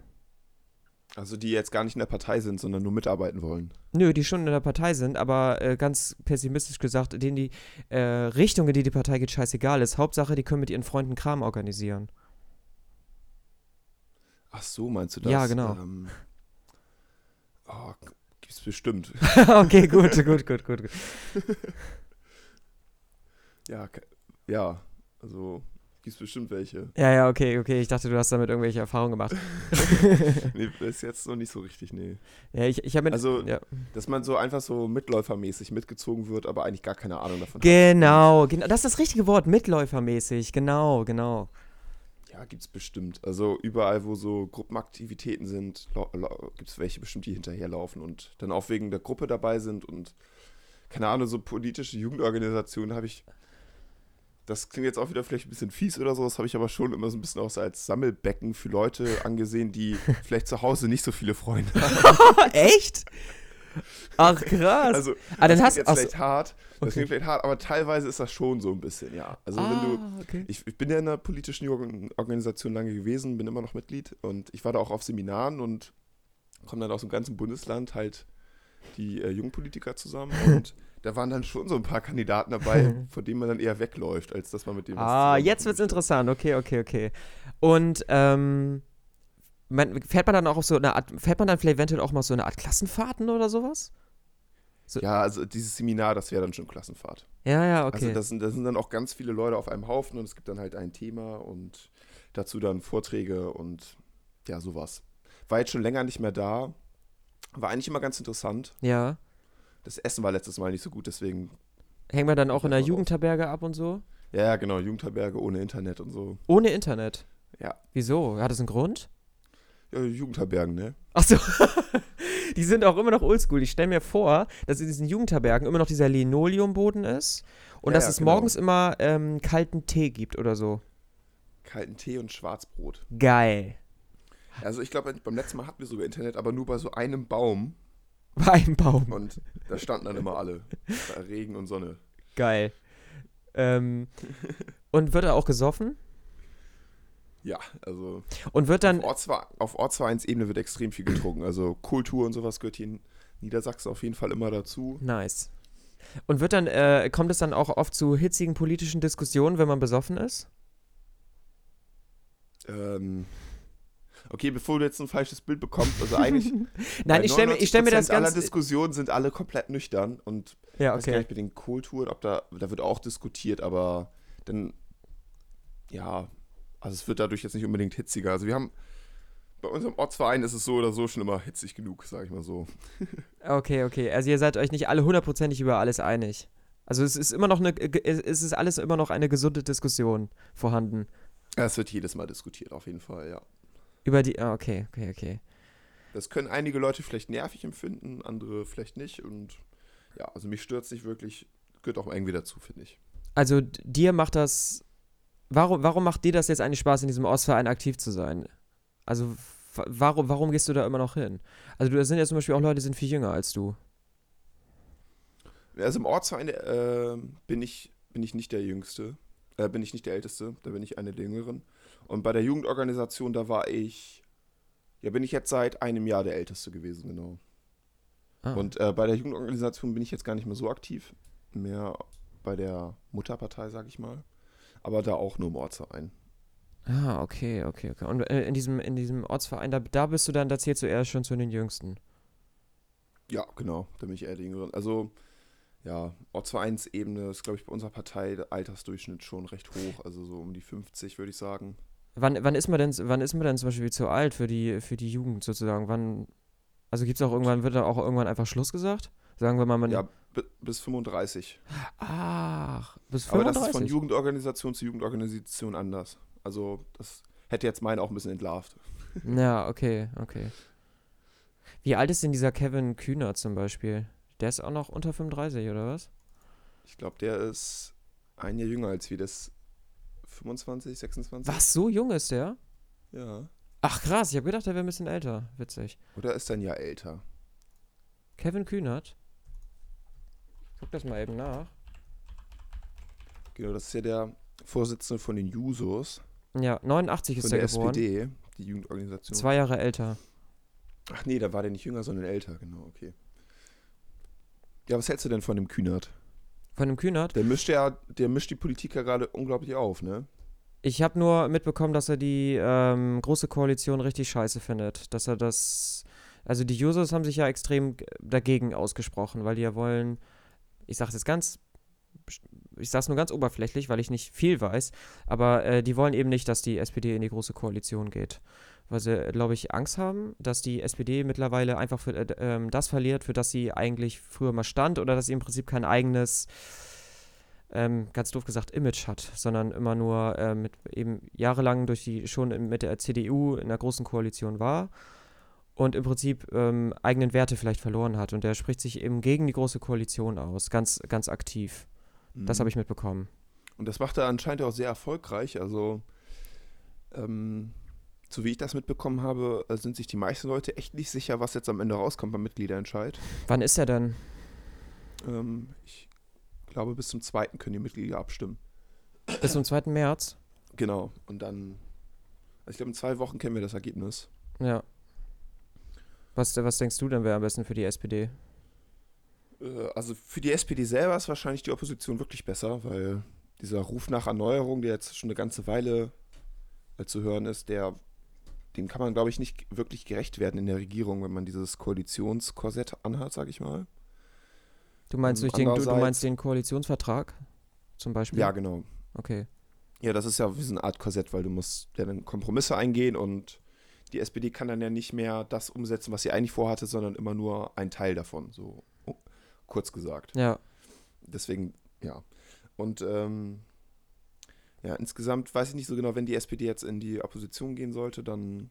Also die jetzt gar nicht in der Partei sind, sondern nur mitarbeiten wollen. Nö, die schon in der Partei sind, aber äh, ganz pessimistisch gesagt, denen die äh, Richtung, in die die Partei geht, scheißegal ist. Hauptsache, die können mit ihren Freunden Kram organisieren. Ach so, meinst du das? Ja, genau. Ähm, oh, gibt's bestimmt. okay, gut, gut, gut, gut. gut. ja, ja, also gibt's bestimmt welche. Ja, ja, okay, okay. Ich dachte, du hast damit irgendwelche Erfahrungen gemacht. nee, ist jetzt noch nicht so richtig, nee. Ja, ich, ich habe. Also, ja. Dass man so einfach so mitläufermäßig mitgezogen wird, aber eigentlich gar keine Ahnung davon hat. Genau, genau. Das ist das richtige Wort, mitläufermäßig. Genau, genau. Ja, gibt's bestimmt. Also überall, wo so Gruppenaktivitäten sind, gibt es welche bestimmt, die hinterherlaufen und dann auch wegen der Gruppe dabei sind und keine Ahnung, so politische Jugendorganisationen habe ich. Das klingt jetzt auch wieder vielleicht ein bisschen fies oder so, das habe ich aber schon immer so ein bisschen auch so als Sammelbecken für Leute angesehen, die vielleicht zu Hause nicht so viele Freunde haben. Echt? Ach, krass. Also, Ah, das hast- klingt jetzt so. vielleicht hart, das Okay. klingt vielleicht hart, aber teilweise ist das schon so ein bisschen, ja. Also wenn du, Ah, okay. ich, ich bin ja in einer politischen Organ- Organisation lange gewesen, bin immer noch Mitglied und ich war da auch auf Seminaren und komme dann aus dem ganzen Bundesland halt die äh, Jungpolitiker zusammen und da waren dann schon so ein paar Kandidaten dabei, von denen man dann eher wegläuft, als dass man mit was Ah, jetzt wird's interessant. Okay, okay, okay. Und ähm, man, fährt man dann auch auf so eine Art, fährt man dann vielleicht eventuell auch mal so eine Art Klassenfahrten oder sowas? Ja, also dieses Seminar, das wäre dann schon Klassenfahrt. Ja, ja, okay. Also das sind, das sind dann auch ganz viele Leute auf einem Haufen und es gibt dann halt ein Thema und dazu dann Vorträge und ja, sowas. War jetzt schon länger nicht mehr da. War eigentlich immer ganz interessant. ja. Das Essen war letztes Mal nicht so gut, deswegen. Hängt man dann auch in der. Jugendherberge ab und so? Ja, ja, genau, Jugendherberge ohne Internet und so. Ohne Internet. Ja. Wieso? Hat das einen Grund? Ja, Jugendherbergen, ne? Ach so. die sind auch immer noch oldschool. Ich stelle mir vor, dass in diesen Jugendherbergen immer noch dieser Linoleumboden ist und Ja, dass ja, es genau. morgens immer ähm, kalten Tee gibt oder so. Kalten Tee und Schwarzbrot. Geil. Also ich glaube, beim letzten Mal hatten wir sogar Internet, aber nur bei so einem Baum. Bei einem Baum. Und da standen dann immer alle. Regen und Sonne. Geil. ähm, und wird er auch gesoffen? Ja, also Und wird dann. auf, Ortsver auf Ortsvereinsebene wird extrem viel getrunken. Also Kultur und sowas gehört hier in Niedersachsen auf jeden Fall immer dazu. Nice. Und wird dann, äh, kommt es dann auch oft zu hitzigen politischen Diskussionen, wenn man besoffen ist? Ähm, okay, bevor du jetzt ein falsches Bild bekommst, also eigentlich. Nein, ich stelle mir, stell mir das 99% aller ganz. Diskussionen sind alle komplett nüchtern und Ja, Ich weiß gar okay. nicht mit den Kulturen, ob da, da wird auch diskutiert, aber dann, ja, also es wird dadurch jetzt nicht unbedingt hitziger. Also wir haben, bei unserem Ortsverein ist es so oder so schon immer hitzig genug, sage ich mal so. Okay, okay. Also ihr seid euch nicht alle hundertprozentig über alles einig. Also es ist immer noch eine, es ist alles immer noch eine gesunde Diskussion vorhanden. Es wird jedes Mal diskutiert, auf jeden Fall, ja. Über die, ah, okay, okay, okay. Das können einige Leute vielleicht nervig empfinden, andere vielleicht nicht und ja, also mich stört es nicht wirklich, gehört auch irgendwie dazu, finde ich. Also dir macht das, warum, warum macht dir das jetzt eigentlich Spaß, in diesem Ortsverein aktiv zu sein? Also warum, warum gehst du da immer noch hin? Also da sind ja zum Beispiel auch Leute, die sind viel jünger als du. Also im Ortsverein äh, bin, ich, bin ich nicht der Jüngste, äh, bin ich nicht der Älteste, da bin ich eine der Jüngeren. Und bei der Jugendorganisation, da war ich, ja, bin ich jetzt seit einem Jahr der Älteste gewesen, genau. Ah. Und äh, bei der Jugendorganisation bin ich jetzt gar nicht mehr so aktiv, mehr bei der Mutterpartei, sag ich mal. Aber da auch nur im Ortsverein. Ah, okay, okay, okay. Und äh, in diesem, in diesem Ortsverein, da, da bist du dann, da zählst du eher schon zu den Jüngsten. Ja, genau, da bin ich eher Jüngere. Also, ja, Ortsvereinsebene ist, glaube ich, bei unserer Partei der Altersdurchschnitt schon recht hoch, also so um die 50, würde ich sagen. Wann, wann ist man denn, wann ist man denn zum Beispiel zu alt für die, für die Jugend sozusagen? Wann, also gibt es auch irgendwann, wird da auch irgendwann einfach Schluss gesagt? Sagen wir mal, man. Ja, bi- bis 35. Ach, bis Aber 35. das ist von Jugendorganisation zu Jugendorganisation anders. Also, das hätte jetzt meine auch ein bisschen entlarvt. Ja, okay, okay. Wie alt ist denn dieser Kevin Kühner zum Beispiel? Der ist auch noch unter 35, oder was? Ich glaube, der ist ein Jahr jünger als wir. Das 25, 26? Was, so jung ist der? Ja. Ach krass, ich habe gedacht, der wäre ein bisschen älter. Witzig. Oder ist er ein Jahr älter? Kevin Kühnert? Guck das mal eben nach. Genau, das ist ja der Vorsitzende von den Jusos, Ja, 89 ist von der der geboren. SPD, die Jugendorganisation. Zwei Jahre älter. Ach nee, da war der nicht jünger, sondern älter, genau, okay. Ja, was hältst du denn von dem Kühnert? Von dem Kühnert? Der mischt ja, der mischt die Politik ja gerade unglaublich auf, ne? Ich habe nur mitbekommen, dass er die ähm, große Koalition richtig scheiße findet. Dass er das. Also die Users haben sich ja extrem dagegen ausgesprochen, weil die ja wollen. Ich sage das ganz. Ich sage es nur ganz oberflächlich, weil ich nicht viel weiß. Aber äh, die wollen eben nicht, dass die SPD in die große Koalition geht. Weil sie, glaube ich, Angst haben, dass die SPD mittlerweile einfach für, äh, ähm, das verliert, für das sie eigentlich früher mal stand. Oder dass sie im Prinzip kein eigenes ähm, ganz doof gesagt, Image hat, sondern immer nur äh, mit eben jahrelang durch die schon mit der CDU in einer großen Koalition war und im Prinzip ähm, eigenen Werte vielleicht verloren hat. Und der spricht sich eben gegen die große Koalition aus, ganz, ganz aktiv. Das habe ich mitbekommen. Und das macht er anscheinend auch sehr erfolgreich. Also, ähm, so wie ich das mitbekommen habe, äh, sind sich die meisten Leute echt nicht sicher, was jetzt am Ende rauskommt beim Mitgliederentscheid. Wann ist er denn? Ähm, ich glaube, bis zum zweiten können die Mitglieder abstimmen. Bis zum 2. März? Genau. Und dann, also ich glaube, in zwei Wochen kennen wir das Ergebnis. Ja. Was, was denkst du denn wäre am besten für die SPD? Äh, also für die SPD selber ist wahrscheinlich die Opposition wirklich besser, weil dieser Ruf nach Erneuerung, der jetzt schon eine ganze Weile äh, zu hören ist, der, dem kann man, glaube ich, nicht wirklich gerecht werden in der Regierung, wenn man dieses Koalitionskorsett anhat, sage ich mal. Du meinst, Ähm, den, du, du meinst den Koalitionsvertrag zum Beispiel? Ja, genau. Okay. Ja, das ist ja wie so eine Art Korsett, weil du musst ja dann Kompromisse eingehen und die SPD kann dann ja nicht mehr das umsetzen, was sie eigentlich vorhatte, sondern immer nur ein Teil davon, so oh, kurz gesagt. Ja. Deswegen, ja. Und ähm, ja, insgesamt weiß ich nicht so genau, wenn die SPD jetzt in die Opposition gehen sollte, dann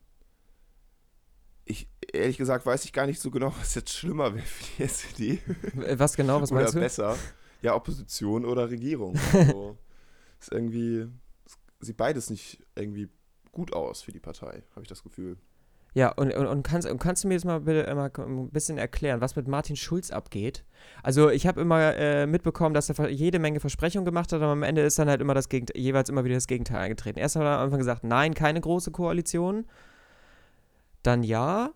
ich ehrlich gesagt weiß ich gar nicht so genau, was jetzt schlimmer wäre für die SPD. W- Was genau, was oder meinst du? besser. Ja, Opposition oder Regierung. Also, ist irgendwie, sieht beides nicht irgendwie gut aus für die Partei, habe ich das Gefühl. Ja, und, und, und, kannst, und kannst du mir jetzt mal bitte immer ein bisschen erklären, was mit Martin Schulz abgeht? Also ich habe immer äh, mitbekommen, dass er jede Menge Versprechungen gemacht hat, aber am Ende ist dann halt immer das Gegenteil, jeweils immer wieder das Gegenteil eingetreten. Erst hat er am Anfang gesagt, nein, keine große Koalition. Dann ja.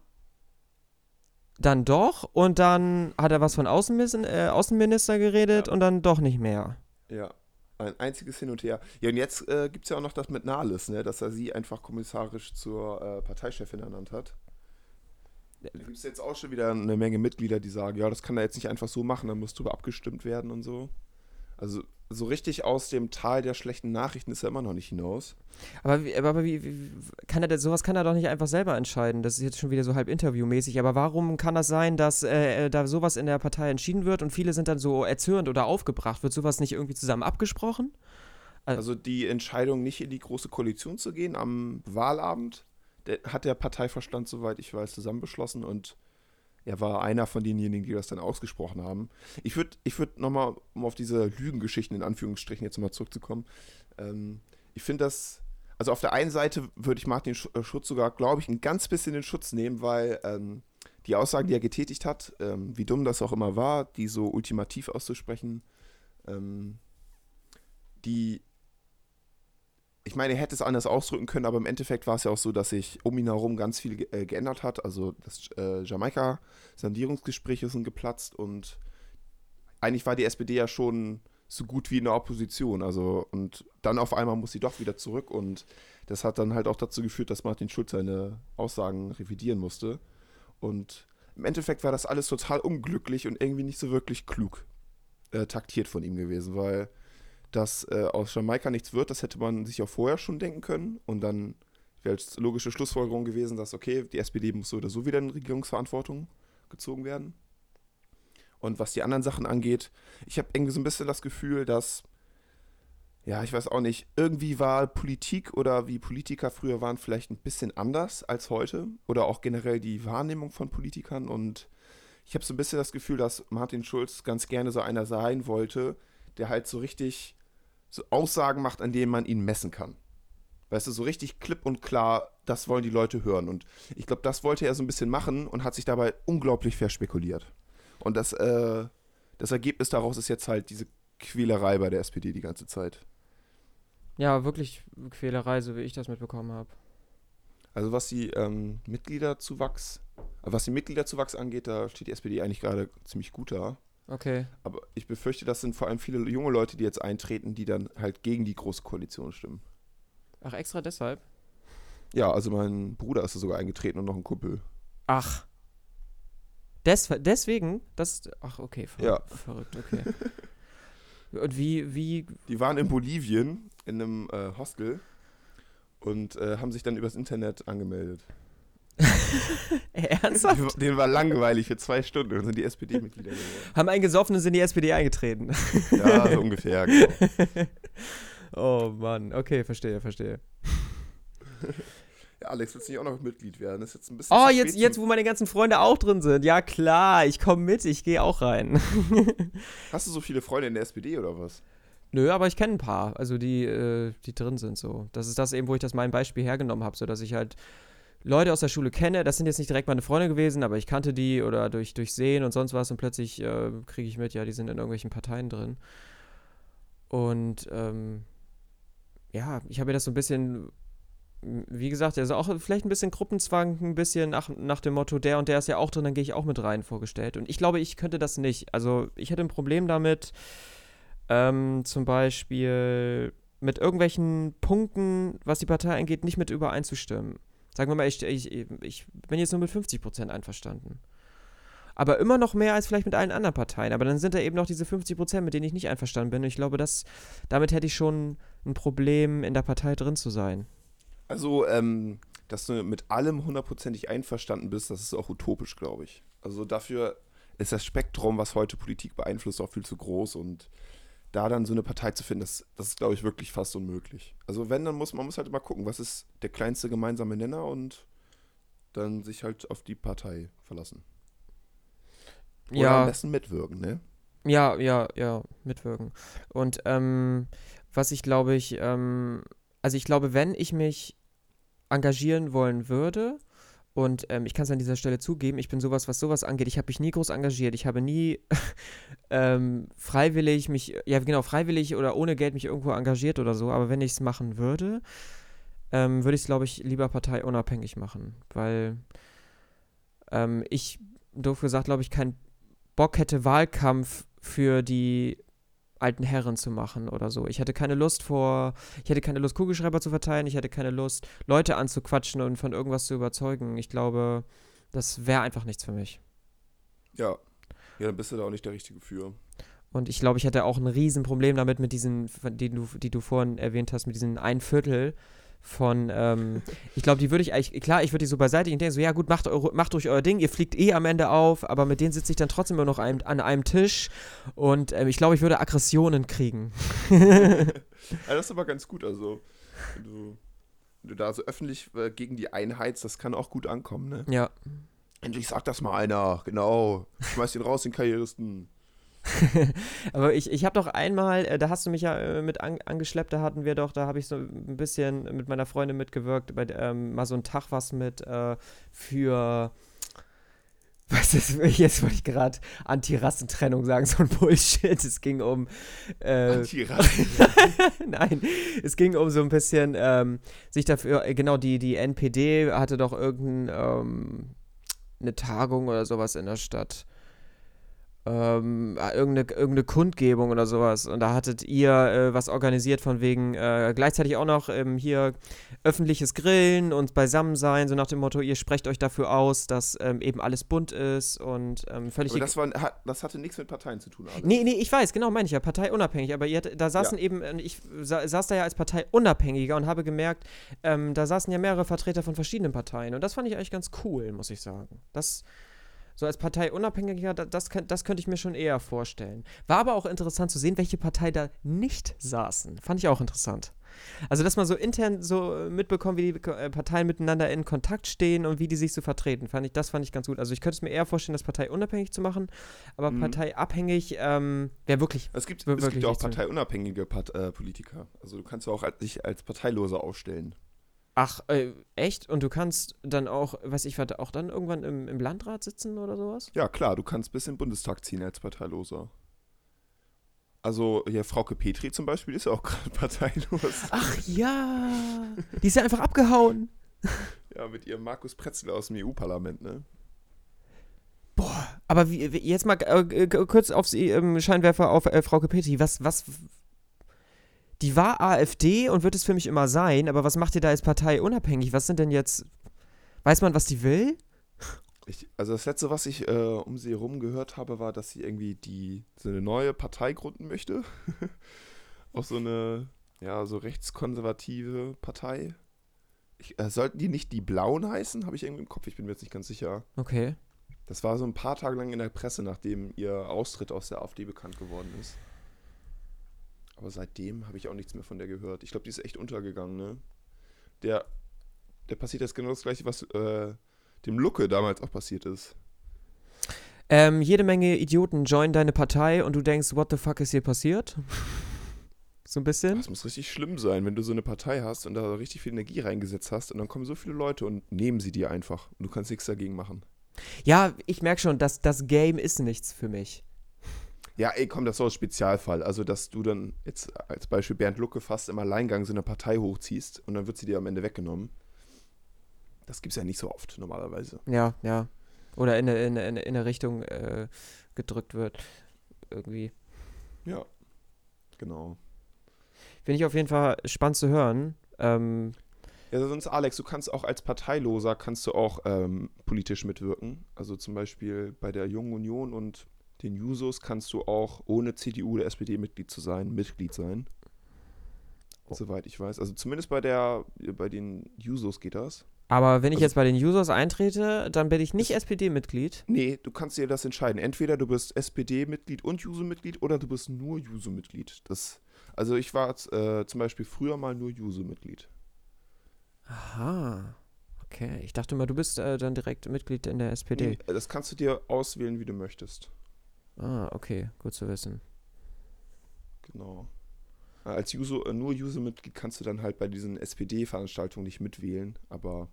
Dann doch. Und dann hat er was von Außenminister, äh, Außenminister geredet Ja. und dann doch nicht mehr. Ja, ein einziges Hin und Her. Ja, und jetzt äh, gibt es ja auch noch das mit Nahles, ne? dass er sie einfach kommissarisch zur äh, Parteichefin ernannt hat. Da gibt es jetzt auch schon wieder eine Menge Mitglieder, die sagen, ja, das kann er jetzt nicht einfach so machen, da muss drüber abgestimmt werden und so. Also so richtig aus dem Tal der schlechten Nachrichten ist er immer noch nicht hinaus. Aber, wie, aber wie, wie kann er sowas kann er doch nicht einfach selber entscheiden. Das ist jetzt schon wieder so halb interviewmäßig. Aber warum kann das sein, dass äh, da sowas in der Partei entschieden wird und viele sind dann so erzürnt oder aufgebracht? Wird sowas nicht irgendwie zusammen abgesprochen? Also die Entscheidung, nicht in die große Koalition zu gehen am Wahlabend, der, hat der Parteiverstand, soweit ich weiß, zusammen beschlossen und er war einer von denjenigen, die das dann ausgesprochen haben. Ich würde ich würd nochmal, um auf diese Lügengeschichten in Anführungsstrichen jetzt mal zurückzukommen, ähm, ich finde das, also auf der einen Seite würde ich Martin äh, Schutz sogar, glaube ich, ein ganz bisschen in Schutz nehmen, weil ähm, die Aussagen, die er getätigt hat, ähm, wie dumm das auch immer war, die so ultimativ auszusprechen, ähm, die ich meine, er hätte es anders ausdrücken können, aber im Endeffekt war es ja auch so, dass sich um ihn herum ganz viel ge äh, geändert hat. Also das äh, Jamaika-Sondierungsgespräche sind geplatzt und eigentlich war die SPD ja schon so gut wie in der Opposition. Also und dann auf einmal muss sie doch wieder zurück und das hat dann halt auch dazu geführt, dass Martin Schulz seine Aussagen revidieren musste. Und im Endeffekt war das alles total unglücklich und irgendwie nicht so wirklich klug äh, taktiert von ihm gewesen, weil dass äh, aus Jamaika nichts wird, das hätte man sich auch vorher schon denken können. Und dann wäre als logische Schlussfolgerung gewesen, dass, okay, die SPD muss so oder so wieder in Regierungsverantwortung gezogen werden. Und was die anderen Sachen angeht, ich habe irgendwie so ein bisschen das Gefühl, dass, ja, ich weiß auch nicht, irgendwie war Politik oder wie Politiker früher waren vielleicht ein bisschen anders als heute. Oder auch generell die Wahrnehmung von Politikern. Und ich habe so ein bisschen das Gefühl, dass Martin Schulz ganz gerne so einer sein wollte, der halt so richtig so Aussagen macht, an denen man ihn messen kann. Weißt du, so richtig klipp und klar, das wollen die Leute hören. Und ich glaube, das wollte er so ein bisschen machen und hat sich dabei unglaublich verspekuliert. Und das, äh, das Ergebnis daraus ist jetzt halt diese Quälerei bei der SPD die ganze Zeit. Ja, wirklich Quälerei, so wie ich das mitbekommen habe. Also was die ähm, Mitgliederzuwachs, was den Mitgliederzuwachs angeht, da steht die SPD eigentlich gerade ziemlich gut da. Okay. Aber ich befürchte, das sind vor allem viele junge Leute, die jetzt eintreten, die dann halt gegen die große Koalition stimmen. Ach, extra deshalb? Ja, also mein Bruder ist da sogar eingetreten und noch ein Kumpel. Ach. Des, deswegen? Das. Ach, okay. Ver Ja. Verrückt, okay. Und wie, wie. Die waren in Bolivien in einem äh, Hostel und äh, haben sich dann übers Internet angemeldet. Ernsthaft? Denen war langweilig für zwei Stunden und sind die SPD-Mitglieder geworden. Haben einen gesoffen und sind in die SPD eingetreten. Ja, so ungefähr. Genau. oh Mann, okay, verstehe, verstehe. Ja, Alex, willst du nicht auch noch Mitglied werden? Das ist jetzt ein bisschen Oh, jetzt, jetzt, wo meine ganzen Freunde auch drin sind. Ja, klar, ich komme mit, ich gehe auch rein. Hast du so viele Freunde in der SPD oder was? Nö, aber ich kenne ein paar, also die, äh, die drin sind so. Das ist das eben, wo ich das mein Beispiel hergenommen habe, so dass ich halt Leute aus der Schule kenne. Das sind jetzt nicht direkt meine Freunde gewesen, aber ich kannte die oder durch, durch Sehen und sonst was und plötzlich äh, kriege ich mit, ja, die sind in irgendwelchen Parteien drin. Und ähm, ja, ich habe mir das so ein bisschen, wie gesagt, also auch vielleicht ein bisschen Gruppenzwang, ein bisschen nach, nach dem Motto, der und der ist ja auch drin, dann gehe ich auch mit rein vorgestellt. Und ich glaube, ich könnte das nicht. Also ich hätte ein Problem damit, ähm, zum Beispiel mit irgendwelchen Punkten, was die Partei angeht, nicht mit übereinzustimmen. Sagen wir mal, ich, ich, ich bin jetzt nur mit 50% einverstanden. Aber immer noch mehr als vielleicht mit allen anderen Parteien. Aber dann sind da eben noch diese 50%, mit denen ich nicht einverstanden bin. Und ich glaube, das, damit hätte ich schon ein Problem, in der Partei drin zu sein. Also, ähm, dass du mit allem hundertprozentig einverstanden bist, das ist auch utopisch, glaube ich. Also dafür ist das Spektrum, was heute Politik beeinflusst, auch viel zu groß und da dann so eine Partei zu finden, das, das ist, glaube ich, wirklich fast unmöglich. Also wenn, dann muss man muss halt immer gucken, was ist der kleinste gemeinsame Nenner und dann sich halt auf die Partei verlassen. Oder Ja. am besten mitwirken, ne? Ja, ja, ja, mitwirken. Und ähm, was ich glaube ich, ähm, also ich glaube, wenn ich mich engagieren wollen würde Und ähm, ich kann es an dieser Stelle zugeben, ich bin sowas, was sowas angeht. Ich habe mich nie groß engagiert. Ich habe nie ähm, freiwillig mich, ja genau, freiwillig oder ohne Geld mich irgendwo engagiert oder so. Aber wenn ich es machen würde, ähm, würde ich es, glaube ich, lieber parteiunabhängig machen. Weil ähm, ich, doof gesagt, glaube ich, keinen Bock hätte, Wahlkampf für die alten Herren zu machen oder so. Ich hätte keine Lust vor, ich hätte keine Lust, Kugelschreiber zu verteilen, ich hätte keine Lust, Leute anzuquatschen und von irgendwas zu überzeugen. Ich glaube, das wäre einfach nichts für mich. Ja. Ja, dann bist du da auch nicht der Richtige für. Und ich glaube, ich hätte auch ein Riesenproblem damit, mit diesen, die du, die du vorhin erwähnt hast, mit diesen ein Viertel von, ähm, ich glaube, die würde ich eigentlich, klar, ich würde die so beiseite ich denke so, ja gut, macht, eure, macht euch euer Ding, ihr fliegt eh am Ende auf, aber mit denen sitze ich dann trotzdem immer noch ein, an einem Tisch und ähm, ich glaube, ich würde Aggressionen kriegen. ja, das ist aber ganz gut, also, wenn du, wenn du da so öffentlich äh, gegen die einheizt, das kann auch gut ankommen, ne? Ja. Endlich sagt das mal einer, genau. Schmeiß ihn raus, den Karrieristen. Aber ich, ich habe doch einmal, äh, da hast du mich ja äh, mit an, angeschleppt, da hatten wir doch, da habe ich so ein bisschen mit meiner Freundin mitgewirkt, bei, ähm, mal so einen Tag was mit äh, für. Was ist, jetzt wollte ich gerade Anti-Rassentrennung sagen, so ein Bullshit. Es ging um. Äh, Anti-Rassentrennung? Nein, es ging um so ein bisschen, ähm, sich dafür, äh, genau, die, die NPD hatte doch irgendeine ähm, Tagung oder sowas in der Stadt ähm, irgendeine, irgendeine Kundgebung oder sowas. Und da hattet ihr äh, was organisiert von wegen äh, gleichzeitig auch noch ähm, hier öffentliches Grillen und Beisammensein, so nach dem Motto, ihr sprecht euch dafür aus, dass ähm, eben alles bunt ist und ähm, völlig. Aber das, war, das hatte nichts mit Parteien zu tun. Alles. Nee, nee, ich weiß, genau, meine ich ja, parteiunabhängig. Aber ihr, da saßen ja. eben, äh, ich sa saß da ja als Parteiunabhängiger und habe gemerkt, ähm, da saßen ja mehrere Vertreter von verschiedenen Parteien. Und das fand ich eigentlich ganz cool, muss ich sagen. Das so als Parteiunabhängiger, das, das könnte ich mir schon eher vorstellen. War aber auch interessant zu sehen, welche Partei da nicht saßen. Fand ich auch interessant. Also, dass man so intern so mitbekommt, wie die äh, Parteien miteinander in Kontakt stehen und wie die sich so vertreten, fand ich, das fand ich ganz gut. Also, ich könnte es mir eher vorstellen, das parteiunabhängig zu machen, aber mhm. parteiabhängig ähm, wäre wirklich. Es gibt, es gibt auch parteiunabhängige Part, äh, Politiker. Also, du kannst ja auch dich als Parteiloser aufstellen. Ach, äh, echt? Und du kannst dann auch, weiß ich, warte, auch dann irgendwann im, im Landrat sitzen oder sowas? Ja, klar, du kannst bis in den Bundestag ziehen als Parteiloser. Also, hier Frauke Petri zum Beispiel ist ja auch gerade parteilos. Ach ja, die ist ja einfach abgehauen. Ja, mit ihrem Markus Pretzler aus dem EU-Parlament, ne? Boah, aber wie, jetzt mal äh, kurz aufs äh, Scheinwerfer auf äh, Frauke Petri. Was, was, die war AfD und wird es für mich immer sein, aber was macht ihr da als Partei unabhängig? Was sind denn jetzt. Weiß man, was die will? Ich, also das letzte, was ich äh, um sie herum gehört habe, war, dass sie irgendwie die so eine neue Partei gründen möchte. Auch so eine, ja, so rechtskonservative Partei. Ich, äh, sollten die nicht die Blauen heißen? Habe ich irgendwie im Kopf, ich bin mir jetzt nicht ganz sicher. Okay. Das war so ein paar Tage lang in der Presse, nachdem ihr Austritt aus der AfD bekannt geworden ist. Aber seitdem habe ich auch nichts mehr von der gehört. Ich glaube, die ist echt untergegangen, ne? Der, der passiert jetzt genau das gleiche, was äh, dem Lucke damals auch passiert ist. Ähm, jede Menge Idioten joinen deine Partei und du denkst, what the fuck ist hier passiert? so ein bisschen. Das muss richtig schlimm sein, wenn du so eine Partei hast und da richtig viel Energie reingesetzt hast und dann kommen so viele Leute und nehmen sie dir einfach und du kannst nichts dagegen machen. Ja, ich merke schon, dass das Game ist nichts für mich. Ja, ey, komm, das ist so ein Spezialfall. Also, dass du dann jetzt als Beispiel Bernd Lucke fast im Alleingang so eine Partei hochziehst und dann wird sie dir am Ende weggenommen. Das gibt es ja nicht so oft normalerweise. Ja, ja. Oder in eine, in eine, in eine Richtung äh, gedrückt wird. Irgendwie. Ja, genau. Finde ich auf jeden Fall spannend zu hören. Ähm, ja, sonst Alex, du kannst auch als Parteiloser kannst du auch ähm, politisch mitwirken. Also zum Beispiel bei der Jungen Union und den Jusos kannst du auch ohne CDU oder SPD-Mitglied zu sein, Mitglied sein. Oh. Soweit ich weiß. Also zumindest bei der, bei den Jusos geht das. Aber wenn ich also, jetzt bei den Jusos eintrete, dann bin ich nicht SPD-Mitglied. Nee, du kannst dir das entscheiden. Entweder du bist SPD-Mitglied und Juso-Mitglied oder du bist nur Juso-Mitglied. also ich war äh, zum Beispiel früher mal nur Juso-Mitglied. Aha. Okay. Ich dachte mal, du bist äh, dann direkt Mitglied in der SPD. Nee, das kannst du dir auswählen, wie du möchtest. Ah, okay, gut zu wissen. Genau. Als User, äh, nur User-Mitglied kannst du dann halt bei diesen SPD-Veranstaltungen nicht mitwählen, aber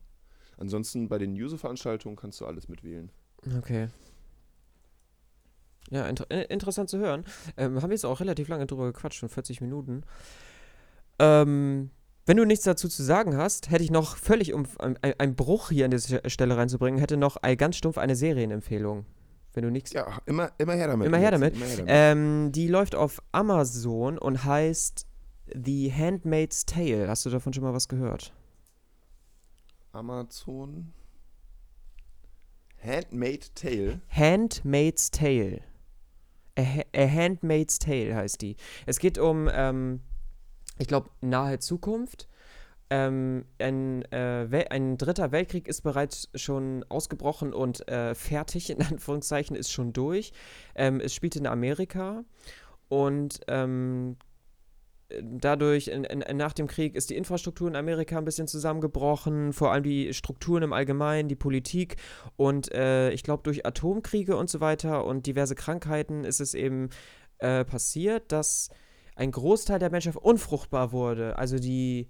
Ansonsten bei den User-Veranstaltungen kannst du alles mitwählen. Okay. Ja, inter äh, interessant zu hören. Ähm, haben wir jetzt auch relativ lange drüber gequatscht, schon 40 Minuten. Ähm, wenn du nichts dazu zu sagen hast, hätte ich noch völlig, um ein, ein Bruch hier an dieser Stelle reinzubringen, hätte noch ganz stumpf eine Serienempfehlung. Wenn du nichts. Ja, immer, immer her damit. Immer her damit. Immer her damit. Ähm, die läuft auf Amazon und heißt The Handmaid's Tale. Hast du davon schon mal was gehört? Amazon. Handmade Tale. Handmaid's Tale. A, A Handmaid's Tale heißt die. Es geht um, ähm, ich glaube, nahe Zukunft. Ähm, ein, äh, ein dritter Weltkrieg ist bereits schon ausgebrochen und äh, fertig, in Anführungszeichen, ist schon durch. Ähm, es spielt in Amerika und ähm, dadurch, in, in, nach dem Krieg, ist die Infrastruktur in Amerika ein bisschen zusammengebrochen, vor allem die Strukturen im Allgemeinen, die Politik und äh, ich glaube, durch Atomkriege und so weiter und diverse Krankheiten ist es eben äh, passiert, dass ein Großteil der Menschheit unfruchtbar wurde. Also die,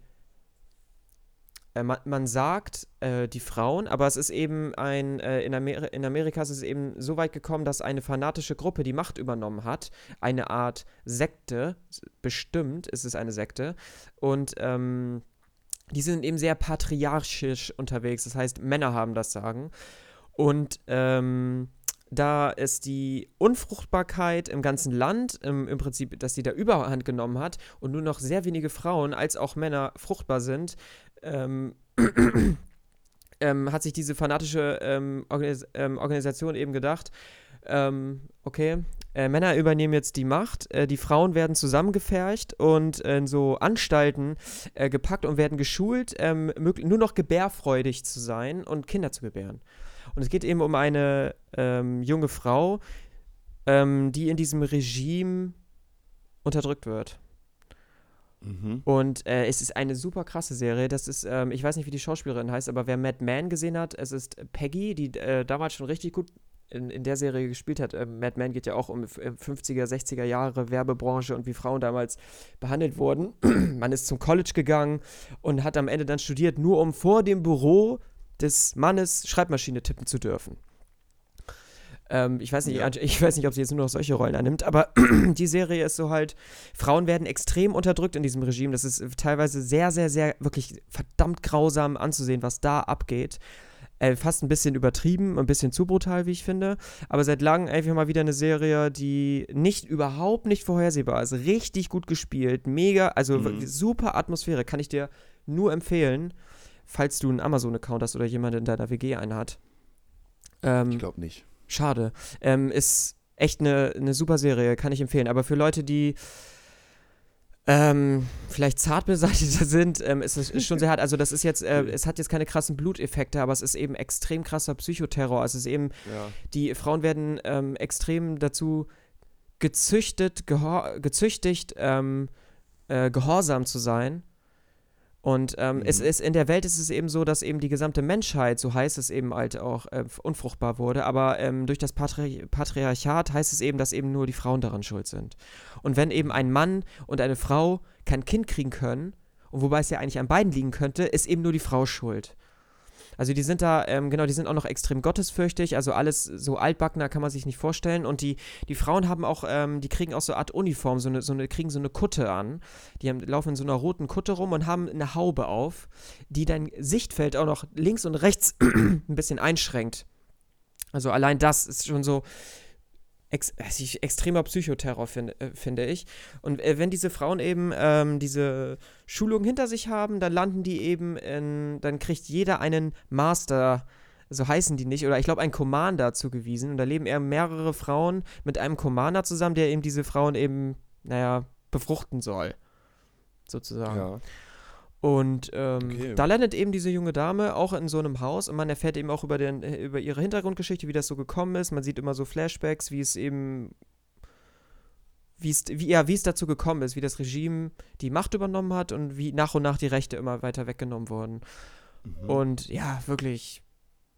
äh, man, man sagt äh, die Frauen, aber es ist eben ein, äh, in, Amer in Amerika ist es eben so weit gekommen, dass eine fanatische Gruppe die Macht übernommen hat, eine Art Sekte, bestimmt ist es eine Sekte, und ähm, die sind eben sehr patriarchisch unterwegs, das heißt, Männer haben das Sagen. Und ähm, da ist die Unfruchtbarkeit im ganzen Land im, im Prinzip, dass die da Überhand genommen hat und nur noch sehr wenige Frauen als auch Männer fruchtbar sind, ähm, ähm, hat sich diese fanatische ähm, Organis ähm, Organisation eben gedacht, ähm, okay, äh, Männer übernehmen jetzt die Macht, äh, die Frauen werden zusammengefercht und in so Anstalten äh, gepackt und werden geschult, ähm, nur noch gebärfreudig zu sein und Kinder zu gebären. Und es geht eben um eine ähm, junge Frau, ähm, die in diesem Regime unterdrückt wird. Mhm. Und äh, es ist eine super krasse Serie. Das ist, ähm, ich weiß nicht, wie die Schauspielerin heißt, aber wer Mad Men gesehen hat, es ist Peggy, die äh, damals schon richtig gut in, in der Serie gespielt hat. Ähm, Mad Men geht ja auch um f- äh, 50er, 60er Jahre Werbebranche und wie Frauen damals behandelt wurden. Man ist zum College gegangen und hat am Ende dann studiert, nur um vor dem Büro des Mannes Schreibmaschine tippen zu dürfen. Ähm, ich, weiß nicht, Ja. ich weiß nicht, ob sie jetzt nur noch solche Rollen annimmt, aber die Serie ist so halt, Frauen werden extrem unterdrückt in diesem Regime. Das ist teilweise sehr, sehr, sehr, wirklich verdammt grausam anzusehen, was da abgeht. Äh, fast ein bisschen übertrieben, ein bisschen zu brutal, wie ich finde. Aber seit langem einfach mal wieder eine Serie, die nicht, überhaupt nicht vorhersehbar ist. Richtig gut gespielt, mega, also Mhm. super Atmosphäre. Kann ich dir nur empfehlen, falls du einen Amazon-Account hast oder jemand in deiner WG einen hat. Ähm, Ich glaube nicht. Schade. Ähm, ist echt eine, eine super Serie, kann ich empfehlen. Aber für Leute, die ähm, vielleicht zart beseitigter sind, ähm, ist es ist schon sehr hart. Also das ist jetzt, äh, es hat jetzt keine krassen Bluteffekte, aber es ist eben extrem krasser Psychoterror. Also es ist eben, Ja. die Frauen werden ähm, extrem dazu gezüchtet, gezüchtigt, ähm, äh, gehorsam zu sein. Und ähm, es Mhm. ist in der Welt ist es eben so, dass eben die gesamte Menschheit, so heißt es eben halt auch, äh, unfruchtbar wurde. Aber ähm, durch das Patri Patriarchat heißt es eben, dass eben nur die Frauen daran schuld sind. Und wenn eben ein Mann und eine Frau kein Kind kriegen können, und wobei es ja eigentlich an beiden liegen könnte, ist eben nur die Frau schuld. Also die sind da, ähm, genau, die sind auch noch extrem gottesfürchtig, also alles so altbackener kann man sich nicht vorstellen. Und die, die Frauen haben auch, ähm, die kriegen auch so eine Art Uniform, so eine, so eine, kriegen so eine Kutte an. Die haben, laufen in so einer roten Kutte rum und haben eine Haube auf, die dein Sichtfeld auch noch links und rechts ein bisschen einschränkt. Also allein das ist schon so ex extremer Psychoterror, find, äh, finde ich. Und äh, wenn diese Frauen eben ähm, diese Schulung hinter sich haben, dann landen die eben in, dann kriegt jeder einen Master, so heißen die nicht, oder ich glaube einen Commander zugewiesen. Und da leben eher mehrere Frauen mit einem Commander zusammen, der eben diese Frauen eben, naja, befruchten soll. Sozusagen. Ja. Und ähm, Okay. da landet eben diese junge Dame auch in so einem Haus und man erfährt eben auch über, den, über ihre Hintergrundgeschichte, wie das so gekommen ist. Man sieht immer so Flashbacks, wie es eben, wie es, wie, ja, wie es dazu gekommen ist, wie das Regime die Macht übernommen hat und wie nach und nach die Rechte immer weiter weggenommen wurden. Mhm. Und ja, wirklich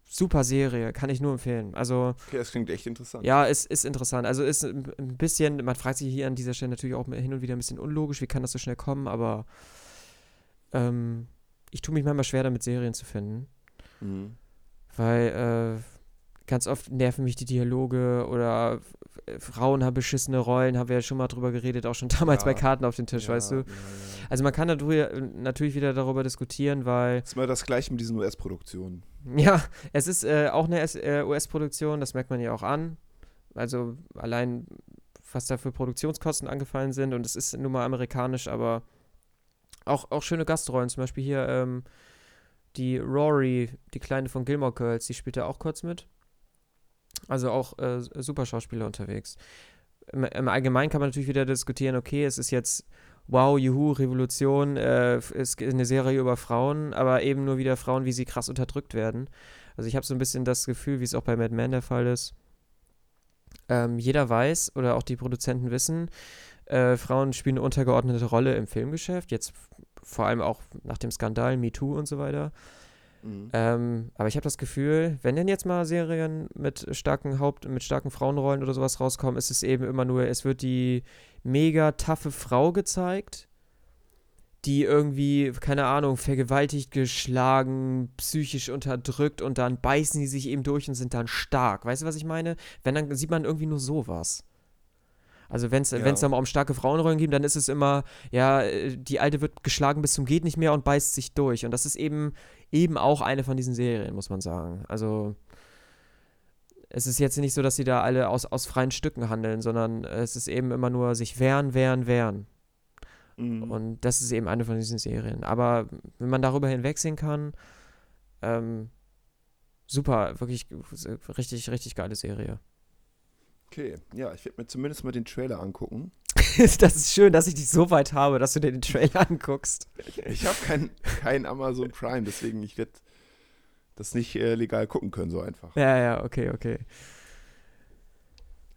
super Serie, kann ich nur empfehlen. Also okay, das klingt echt interessant. ja, es ist interessant. Also ist ein bisschen, man fragt sich hier an dieser Stelle natürlich auch hin und wieder ein bisschen unlogisch, wie kann das so schnell kommen, aber ähm, ich tue mich manchmal schwer damit, Serien zu finden. Mhm. Weil äh, ganz oft nerven mich die Dialoge oder äh, Frauen haben beschissene Rollen, haben wir ja schon mal drüber geredet, auch schon damals Ja. bei Karten auf den Tisch, weißt du? Ja, ja. Also man kann natürlich wieder darüber diskutieren, weil Das ist mal das gleiche mit diesen US-Produktionen. Ja, es ist äh, auch eine äh, US-Produktion, das merkt man ja auch an. Also allein, was da für Produktionskosten angefallen sind und es ist nun mal amerikanisch, aber auch, auch schöne Gastrollen. Zum Beispiel hier ähm, die Rory, die Kleine von Gilmore Girls, die spielt da auch kurz mit. Also auch äh, super Schauspieler unterwegs. Im, Im Allgemeinen kann man natürlich wieder diskutieren, okay, es ist jetzt wow, juhu, Revolution, äh, ist eine Serie über Frauen, aber eben nur wieder Frauen, wie sie krass unterdrückt werden. Also ich habe so ein bisschen das Gefühl, wie es auch bei Mad Men der Fall ist. Ähm, jeder weiß oder auch die Produzenten wissen, äh, Frauen spielen eine untergeordnete Rolle im Filmgeschäft, jetzt vor allem auch nach dem Skandal MeToo und so weiter. Mhm. Ähm, aber ich habe das Gefühl, wenn denn jetzt mal Serien mit starken Haupt-, mit starken Frauenrollen oder sowas rauskommen, ist es eben immer nur, es wird die mega taffe Frau gezeigt, die irgendwie, keine Ahnung, vergewaltigt, geschlagen, psychisch unterdrückt und dann beißen die sich eben durch und sind dann stark. Weißt du, was ich meine? Wenn, dann sieht man irgendwie nur sowas. Also wenn es Ja. da mal um starke Frauenrollen geht, dann ist es immer, ja, äh, die Alte wird geschlagen bis zum geht nicht mehr und beißt sich durch. Und das ist eben eben auch eine von diesen Serien, muss man sagen. Also es ist jetzt nicht so, dass sie da alle aus, aus freien Stücken handeln, sondern es ist eben immer nur sich wehren, wehren, wehren. Mhm. Und das ist eben eine von diesen Serien. Aber wenn man darüber hinwegsehen kann, ähm, super, wirklich richtig, richtig geile Serie. Okay, ja, ich werde mir zumindest mal den Trailer angucken. das ist schön, dass ich dich so weit habe, dass du dir den Trailer anguckst. Ich habe kein, kein Amazon Prime, deswegen ich werde das nicht äh, legal gucken können, so einfach. Ja, ja, okay, okay.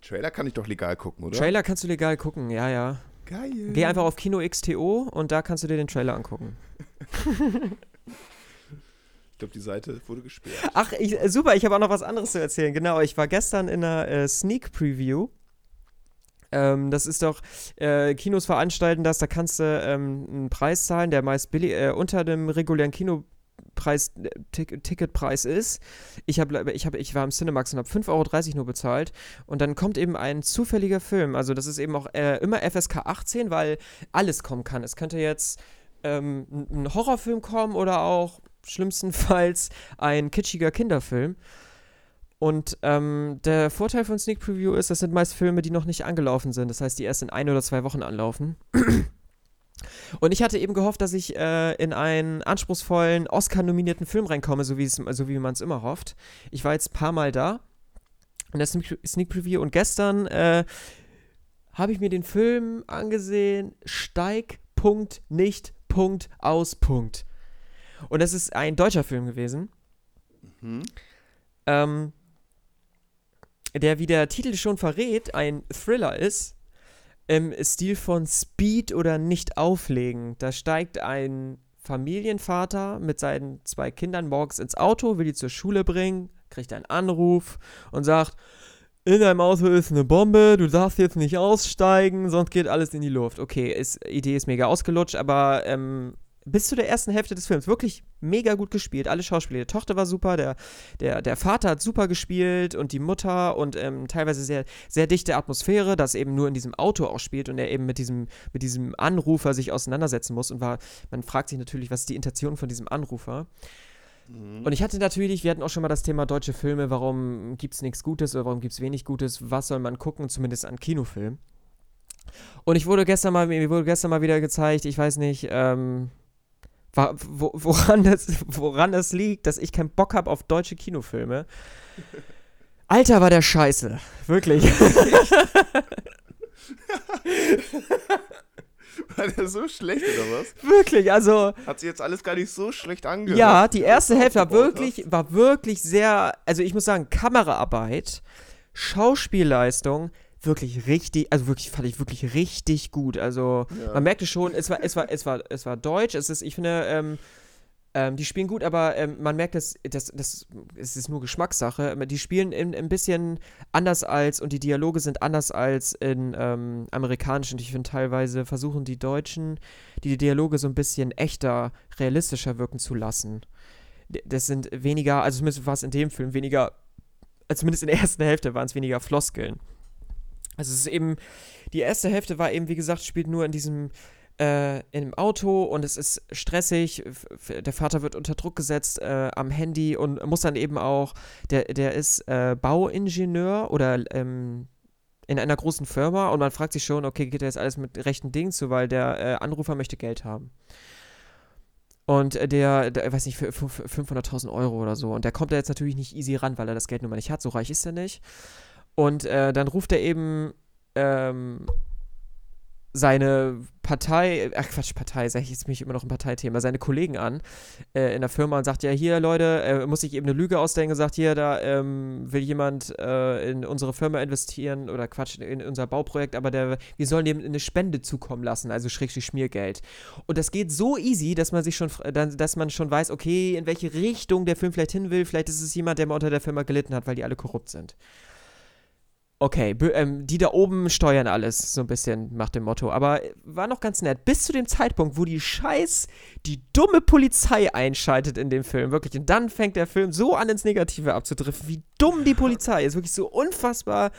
Trailer kann ich doch legal gucken, oder? Trailer kannst du legal gucken, ja, ja. Geil. Geh einfach auf Kino XTO und da kannst du dir den Trailer angucken. Ich glaube, die Seite wurde gesperrt. Ach, ich, äh, super, ich habe auch noch was anderes zu erzählen. Genau, ich war gestern in einer äh, Sneak Preview. Ähm, das ist doch, äh, Kinos veranstalten das, da kannst du ähm, einen Preis zahlen, der meist billig, äh, unter dem regulären Kinopreis, äh, Tick Ticketpreis ist. Ich, hab, ich, hab, ich war im Cinemax und habe 5,30 Euro nur bezahlt. Und dann kommt eben ein zufälliger Film. Also, das ist eben auch äh, immer FSK 18, weil alles kommen kann. Es könnte jetzt ähm, ein ein Horrorfilm kommen oder auch schlimmstenfalls ein kitschiger Kinderfilm. Und ähm, der Vorteil von Sneak Preview ist, das sind meist Filme, die noch nicht angelaufen sind. Das heißt, die erst in ein oder zwei Wochen anlaufen. Und ich hatte eben gehofft, dass ich äh, in einen anspruchsvollen, Oscar-nominierten Film reinkomme, so so wie man es immer hofft. Ich war jetzt ein paar Mal da in der Sneak, Sneak Preview und gestern äh, habe ich mir den Film angesehen, Steig, Punkt, nicht, Punkt, aus, Punkt. Und das ist ein deutscher Film gewesen, Mhm. ähm, der, wie der Titel schon verrät, ein Thriller ist, im Stil von Speed oder Nicht auflegen. Da steigt ein Familienvater mit seinen zwei Kindern morgens ins Auto, will die zur Schule bringen, kriegt einen Anruf und sagt, in deinem Auto ist eine Bombe, du darfst jetzt nicht aussteigen, sonst geht alles in die Luft. Okay, ist, Idee ist mega ausgelutscht, aber ähm, bis zu der ersten Hälfte des Films wirklich mega gut gespielt. Alle Schauspieler. Die Tochter war super, der, der, der Vater hat super gespielt und die Mutter und ähm, teilweise sehr, sehr dichte Atmosphäre, das eben nur in diesem Auto auch spielt und er eben mit diesem, mit diesem Anrufer sich auseinandersetzen muss. Und war, man fragt sich natürlich, was ist die Intention von diesem Anrufer? Mhm. Und ich hatte natürlich, wir hatten auch schon mal das Thema deutsche Filme, warum gibt es nichts Gutes oder warum gibt es wenig Gutes, was soll man gucken, zumindest an Kinofilmen. Und ich wurde gestern mal, mir wurde gestern mal wieder gezeigt, ich weiß nicht, ähm, woran, das, woran das liegt, dass ich keinen Bock habe auf deutsche Kinofilme. Alter, war der scheiße. Wirklich. War der so schlecht oder was? Wirklich, also. Hat sich jetzt alles gar nicht so schlecht angehört. Ja, die erste Hälfte war wirklich, war wirklich sehr, also ich muss sagen, Kameraarbeit, Schauspielleistung, wirklich richtig, also wirklich, fand ich wirklich richtig gut. Also. Ja. man merkte schon, es war, es war, es war, es war deutsch, es ist, ich finde, ähm, ähm, die spielen gut, aber ähm, man merkt, dass, dass, dass es ist nur Geschmackssache. Die spielen in, ein bisschen anders als und die Dialoge sind anders als in ähm, amerikanischen. Ich finde teilweise versuchen die Deutschen, die Dialoge so ein bisschen echter, realistischer wirken zu lassen. das sind weniger, also zumindest war es in dem Film weniger, zumindest in der ersten Hälfte waren es weniger Floskeln. Also es ist eben, die erste Hälfte war eben, wie gesagt, spielt nur in diesem, äh, dem Auto und es ist stressig. Der Vater wird unter Druck gesetzt äh, am Handy und muss dann eben auch, der, der ist äh, Bauingenieur oder ähm, in einer großen Firma und man fragt sich schon, okay, geht das alles mit rechten Dingen zu, weil der äh, Anrufer möchte Geld haben. Und äh, der, der, weiß nicht, für 500.000 Euro oder so. Und der kommt da jetzt natürlich nicht easy ran, weil er das Geld nun mal nicht hat. So reich ist er nicht. Und äh, dann ruft er eben ähm, seine Partei, ach Quatsch, Partei, sag ich jetzt mich immer noch ein Parteithema, seine Kollegen an äh, in der Firma und sagt, ja, hier, Leute, äh, muss ich eben eine Lüge ausdenken, sagt, hier, da ähm, will jemand äh, in unsere Firma investieren oder Quatsch, in unser Bauprojekt, aber der, wir sollen dem eine Spende zukommen lassen, also schrägstrich Schmiergeld. Und das geht so easy, dass man sich schon, dass man schon weiß, okay, in welche Richtung der Film vielleicht hin will, vielleicht ist es jemand, der mal unter der Firma gelitten hat, weil die alle korrupt sind. Okay, ähm, die da oben steuern alles, so ein bisschen nach dem Motto. Aber äh, war noch ganz nett. Bis zu dem Zeitpunkt, wo die Scheiß, die dumme Polizei einschaltet in dem Film, wirklich. Und dann fängt der Film so an, ins Negative abzudriften, wie dumm die Polizei ist. Wirklich so unfassbar.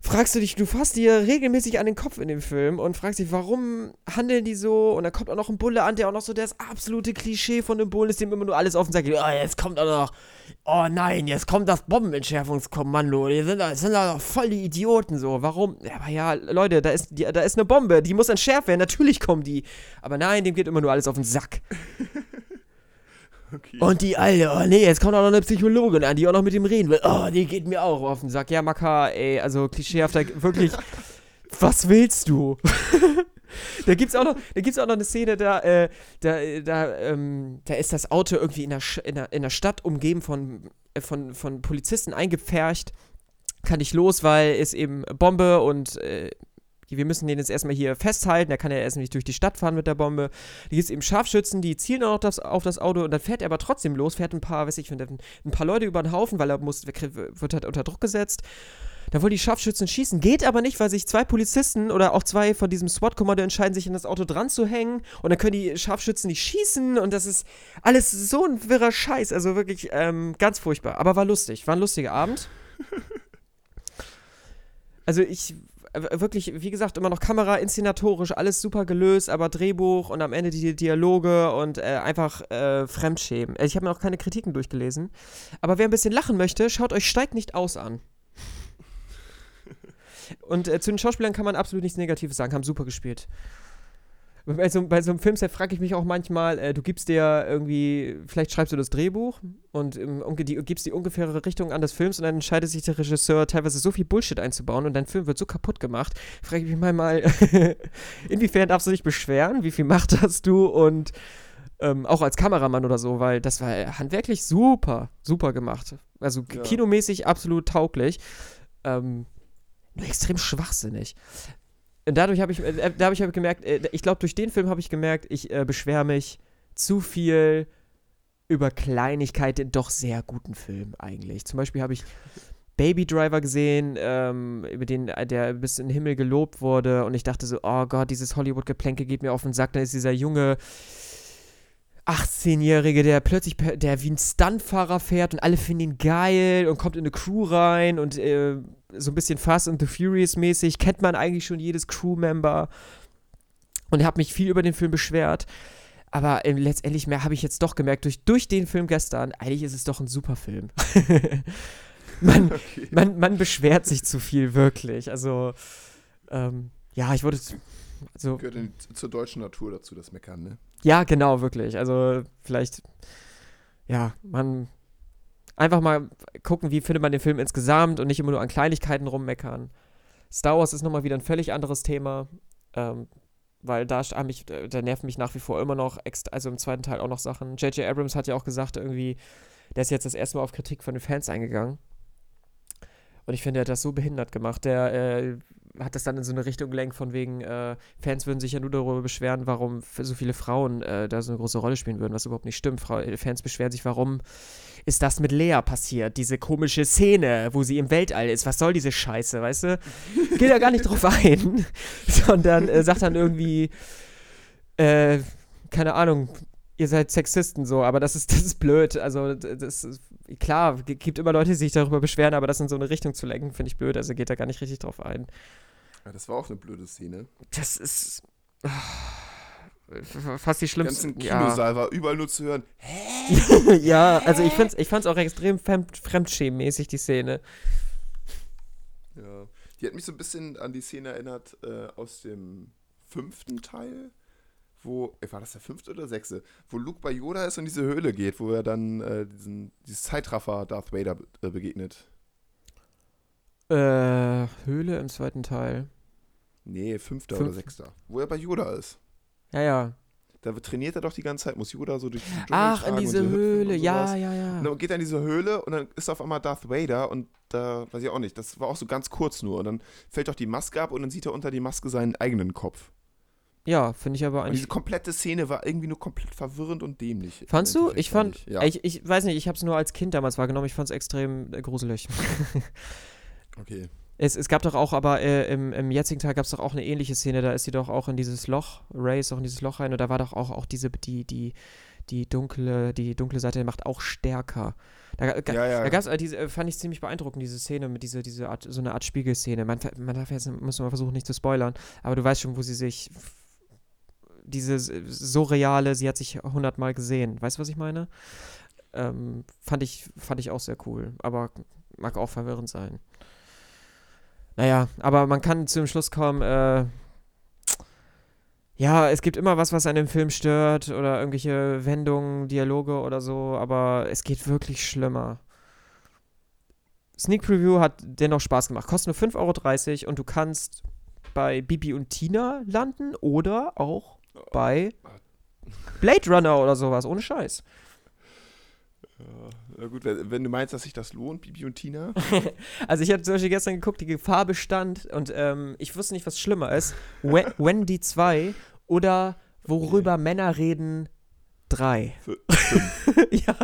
Fragst du dich, du fasst dir regelmäßig an den Kopf in dem Film und fragst dich, warum handeln die so? Und dann kommt auch noch ein Bulle an, der auch noch so das absolute Klischee von dem Bullen ist, dem immer nur alles auf den Sack geht. Oh, jetzt kommt auch noch oh nein, jetzt kommt das Bombenentschärfungskommando. Die sind, da- sind da doch voll die Idioten so. Warum? Ja, aber ja, Leute, da ist, die, da ist eine Bombe, die muss entschärft werden. Natürlich kommen die. Aber nein, dem geht immer nur alles auf den Sack. Okay. Und die Alte, oh nee, jetzt kommt auch noch eine Psychologin an, die auch noch mit ihm reden will. Oh, die geht mir auch auf den Sack. Ja, Maka, ey, also klischeehafter, wirklich, was willst du? da gibt's auch noch, da gibt's auch noch eine Szene, da, äh, da, äh, da, ähm, da ist das Auto irgendwie in der, in der, in der Stadt umgeben von, äh, von, von Polizisten eingepfercht. Kann nicht los, weil ist eben Bombe und äh, wir müssen den jetzt erstmal hier festhalten. Er kann ja erst nicht durch die Stadt fahren mit der Bombe. Da gibt es eben Scharfschützen, die zielen auch das, auf das Auto und dann fährt er aber trotzdem los, fährt ein paar, weiß ich, ein paar Leute über den Haufen, weil er muss, wird halt unter Druck gesetzt. Da wollen die Scharfschützen schießen, geht aber nicht, weil sich zwei Polizisten oder auch zwei von diesem SWAT-Kommando entscheiden, sich in das Auto dran zu hängen und dann können die Scharfschützen nicht schießen und das ist alles so ein wirrer Scheiß, also wirklich ähm, ganz furchtbar, aber war lustig, war ein lustiger Abend. Also ich wirklich, wie gesagt, immer noch Kamera, inszenatorisch, alles super gelöst, aber Drehbuch und am Ende die Dialoge und äh, einfach äh, Fremdschämen. Ich habe mir noch keine Kritiken durchgelesen. Aber wer ein bisschen lachen möchte, schaut euch Steigt nicht aus an. Und äh, zu den Schauspielern kann man absolut nichts Negatives sagen, haben super gespielt. Bei so, bei so einem Filmset frage ich mich auch manchmal, äh, du gibst dir irgendwie, vielleicht schreibst du das Drehbuch und ähm, die, gibst die ungefähre Richtung an des Films und dann entscheidet sich der Regisseur teilweise so viel Bullshit einzubauen und dein Film wird so kaputt gemacht. Frage ich mich mal, inwiefern darfst du dich beschweren? Wie viel Macht hast du? Und ähm, auch als Kameramann oder so, weil das war handwerklich super, super gemacht. Also Ja. kinomäßig absolut tauglich. Ähm, nur extrem schwachsinnig. Und dadurch habe ich, äh, dadurch habe ich gemerkt, äh, ich glaube, durch den Film habe ich gemerkt, ich äh, beschwere mich zu viel über Kleinigkeiten in doch sehr guten Filmen eigentlich. Zum Beispiel habe ich Baby Driver gesehen, ähm, über den, äh, der bis in den Himmel gelobt wurde und ich dachte so, oh Gott, dieses Hollywood-Geplänke geht mir auf den Sack. Dann ist dieser junge 18-Jährige, der plötzlich, der wie ein Stuntfahrer fährt und alle finden ihn geil und kommt in eine Crew rein und äh, so ein bisschen Fast and the Furious mäßig, kennt man eigentlich schon jedes Crewmember und habe mich viel über den Film beschwert. Aber äh, letztendlich mehr habe ich jetzt doch gemerkt, durch, durch den Film gestern, eigentlich ist es doch ein super Film. man, Okay. man, man beschwert sich zu viel, wirklich. Also, ähm, ja, ich wurde. Also, Gehört in, zur deutschen Natur dazu, das Meckern, ne? ja, genau, wirklich. Also, vielleicht, ja, man. Einfach mal gucken, wie findet man den Film insgesamt und nicht immer nur an Kleinigkeiten rummeckern. Star Wars ist nochmal wieder ein völlig anderes Thema. Ähm, weil da, mich, da nerven mich nach wie vor immer noch, also im zweiten Teil auch noch Sachen. J.J. Abrams hat ja auch gesagt, irgendwie, der ist jetzt das erste Mal auf Kritik von den Fans eingegangen. Und ich finde, er hat das so behindert gemacht. Der äh, hat das dann in so eine Richtung gelenkt, von wegen, äh, Fans würden sich ja nur darüber beschweren, warum so viele Frauen äh, da so eine große Rolle spielen würden, was überhaupt nicht stimmt. Frau, äh, Fans beschweren sich, warum ist das mit Lea passiert? Diese komische Szene, wo sie im Weltall ist. Was soll diese Scheiße, weißt du? Geht ja gar nicht drauf ein, sondern äh, sagt dann irgendwie, äh, keine Ahnung, ihr seid Sexisten so, aber das ist, das ist blöd. Also, das ist, klar, gibt immer Leute, die sich darüber beschweren, aber das in so eine Richtung zu lenken, finde ich blöd. Also geht da gar nicht richtig drauf ein. Ja, das war auch eine blöde Szene. Das ist f- fast die Im schlimmste. ganzen Ja. Kinosaal war überall nur zu hören. ja, also ich find's, ich fand's auch extrem fremd, fremdschämmäßig, die Szene. Ja. Die hat mich so ein bisschen an die Szene erinnert äh, aus dem fünften Teil, wo, äh, war das der fünfte oder sechste? Wo Luke bei Yoda ist und diese Höhle geht, wo er dann äh, diesen, dieses Zeitraffer Darth Vader be äh, begegnet. Äh, Höhle im zweiten Teil. Nee, fünfter Fünf- oder sechster. Wo er bei Yoda ist. Ja, ja. Da trainiert er doch die ganze Zeit, muss Yoda so durch diesen Dschungel Ach, in diese Höhle. Ja, ja, ja. Und dann geht er in diese Höhle und dann ist auf einmal Darth Vader und da weiß ich auch nicht, das war auch so ganz kurz nur. Und dann fällt doch die Maske ab und dann sieht er unter die Maske seinen eigenen Kopf. Ja, finde ich aber Und eigentlich. diese komplette Szene war irgendwie nur komplett verwirrend und dämlich. Fandst du? Ich fand, Ja. ich, ich weiß nicht, ich habe es nur als Kind damals wahrgenommen, ich fand es extrem äh, gruselig. okay. es, es gab doch auch, aber äh, im, im jetzigen Teil gab es doch auch eine ähnliche Szene, da ist sie doch auch in dieses Loch, Ray ist auch in dieses Loch rein und da war doch auch, auch diese, die, die, die dunkle, die dunkle Seite der Macht auch stärker. Da, Ja, ja. Da gab's, äh, diese, äh, fand ich ziemlich beeindruckend, diese Szene mit dieser, diese Art, so eine Art Spiegelszene. Man, man darf jetzt, muss man versuchen, nicht zu spoilern, aber du weißt schon, wo sie sich, diese surreale, sie hat sich hundertmal gesehen. Weißt du, was ich meine? Ähm, fand ich, fand ich auch sehr cool, aber mag auch verwirrend sein. Naja, aber man kann zum Schluss kommen, äh, ja, es gibt immer was, was an dem Film stört oder irgendwelche Wendungen, Dialoge oder so, aber es geht wirklich schlimmer. Sneak Preview hat dennoch Spaß gemacht. Kostet nur 5,30 Euro und du kannst bei Bibi und Tina landen oder auch bei Blade Runner oder sowas, ohne Scheiß. Ja, na gut, wenn, du meinst, dass sich das lohnt, Bibi und Tina. Also ich habe zum Beispiel gestern geguckt, die Gefahr bestand und ähm, ich wusste nicht, was schlimmer ist. We Wendy 2 oder Worüber Männer reden 3. ja.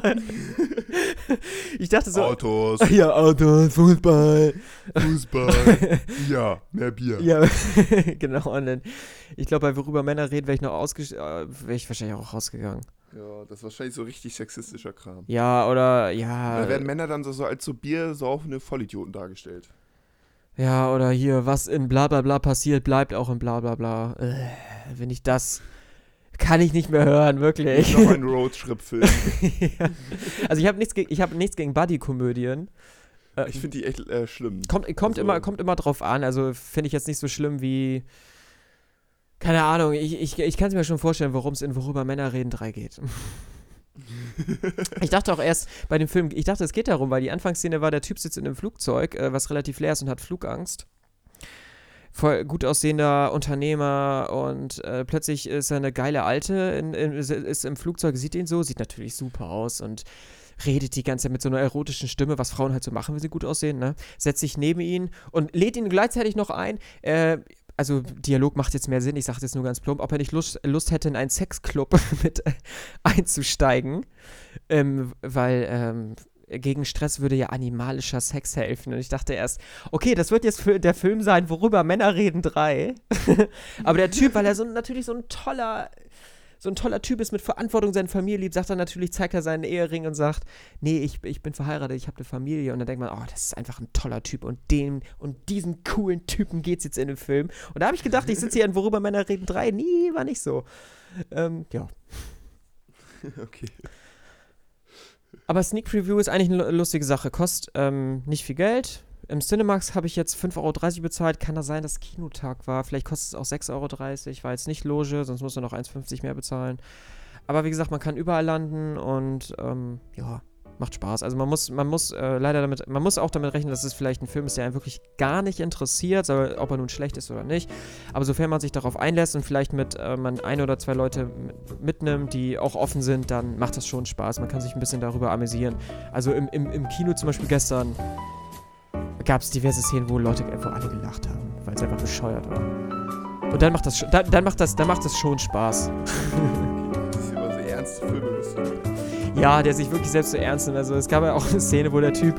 ich dachte so. Autos, Ja, Autos, Fußball. Fußball. ja, mehr Bier. Ja, genau. Und dann, ich glaube, bei Worüber Männer reden, wäre ich noch ausges äh, wäre ich wahrscheinlich auch rausgegangen. Ja, das ist wahrscheinlich so richtig sexistischer Kram. Ja, oder ja. Da werden Männer dann so, so als so biersaufende Vollidioten dargestellt. Ja, oder hier, was in bla bla bla passiert, bleibt auch in bla bla bla. Äh, wenn ich das. Kann ich nicht mehr hören, wirklich. Noch ein Roadtrip-Film. ja. Also ich habe nichts, ge ich hab nichts gegen Buddy-Komödien. Äh, Ich finde die echt äh, schlimm. kommt kommt, also- immer, kommt immer drauf an. Also finde ich jetzt nicht so schlimm wie. Keine Ahnung, ich, ich, ich kann es mir schon vorstellen, worum es in Worüber Männer reden 3 geht. ich dachte auch erst bei dem Film, ich dachte, es geht darum, weil die Anfangsszene war, der Typ sitzt in einem Flugzeug, äh, was relativ leer ist und hat Flugangst. Voll gut aussehender Unternehmer und äh, plötzlich ist er eine geile Alte, in, in, ist im Flugzeug, sieht ihn so, sieht natürlich super aus und redet die ganze Zeit mit so einer erotischen Stimme, was Frauen halt so machen, wenn sie gut aussehen, ne? Setzt sich neben ihn und lädt ihn gleichzeitig noch ein. Äh, also Dialog macht jetzt mehr Sinn, ich sage jetzt nur ganz plump, ob er nicht Lust, Lust hätte, in einen Sexclub mit einzusteigen, ähm, weil ähm, gegen Stress würde ja animalischer Sex helfen. Und ich dachte erst, okay, das wird jetzt der Film sein, worüber Männer reden drei. Aber der Typ, weil er so natürlich so ein toller, so ein toller Typ ist mit Verantwortung seine Familie liebt, sagt er natürlich, zeigt er seinen Ehering und sagt, nee, ich, ich bin verheiratet, ich habe eine Familie. Und dann denkt man, oh, das ist einfach ein toller Typ. Und den und diesen coolen Typen geht's jetzt in dem Film. Und da habe ich gedacht, ich sitze hier in Worüber Männer reden drei. Nee, war nicht so. Ähm, ja. okay. Aber Sneak Preview ist eigentlich eine lustige Sache. Kostet ähm, nicht viel Geld. Im Cinemax habe ich jetzt 5,30 Euro bezahlt. Kann das sein, dass Kinotag war? Vielleicht kostet es auch 6,30 Euro. War jetzt nicht Loge, sonst muss man noch 1,50 mehr bezahlen. Aber wie gesagt, man kann überall landen und ähm, ja, macht Spaß. Also man muss, man muss äh, leider damit, man muss auch damit rechnen, dass es vielleicht ein Film ist, der einen wirklich gar nicht interessiert, ob er nun schlecht ist oder nicht. Aber sofern man sich darauf einlässt und vielleicht mit äh, man ein oder zwei Leute mit- mitnimmt, die auch offen sind, dann macht das schon Spaß. Man kann sich ein bisschen darüber amüsieren. Also im, im, im Kino zum Beispiel gestern gab es diverse Szenen, wo Leute, wo alle gelacht haben, weil es einfach bescheuert war. Und dann macht das, dann, dann macht das, dann macht das schon Spaß. Das ist immer so ernste Filme lustig. Ja, der sich wirklich selbst so ernst nimmt. Also es gab ja auch eine Szene, wo der Typ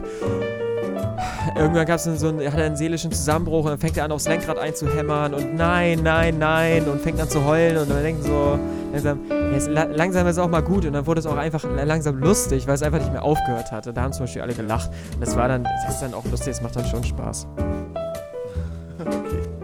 irgendwann gab es so einen, hat er einen seelischen Zusammenbruch und dann fängt er an, aufs Lenkrad einzuhämmern und nein, nein, nein und fängt an zu heulen und man denkt so, langsam, jetzt, la langsam ist es auch mal gut und dann wurde es auch einfach langsam lustig, weil es einfach nicht mehr aufgehört hatte. Da haben zum Beispiel alle gelacht. Und das war dann, das ist dann auch lustig, es macht dann schon Spaß. Okay.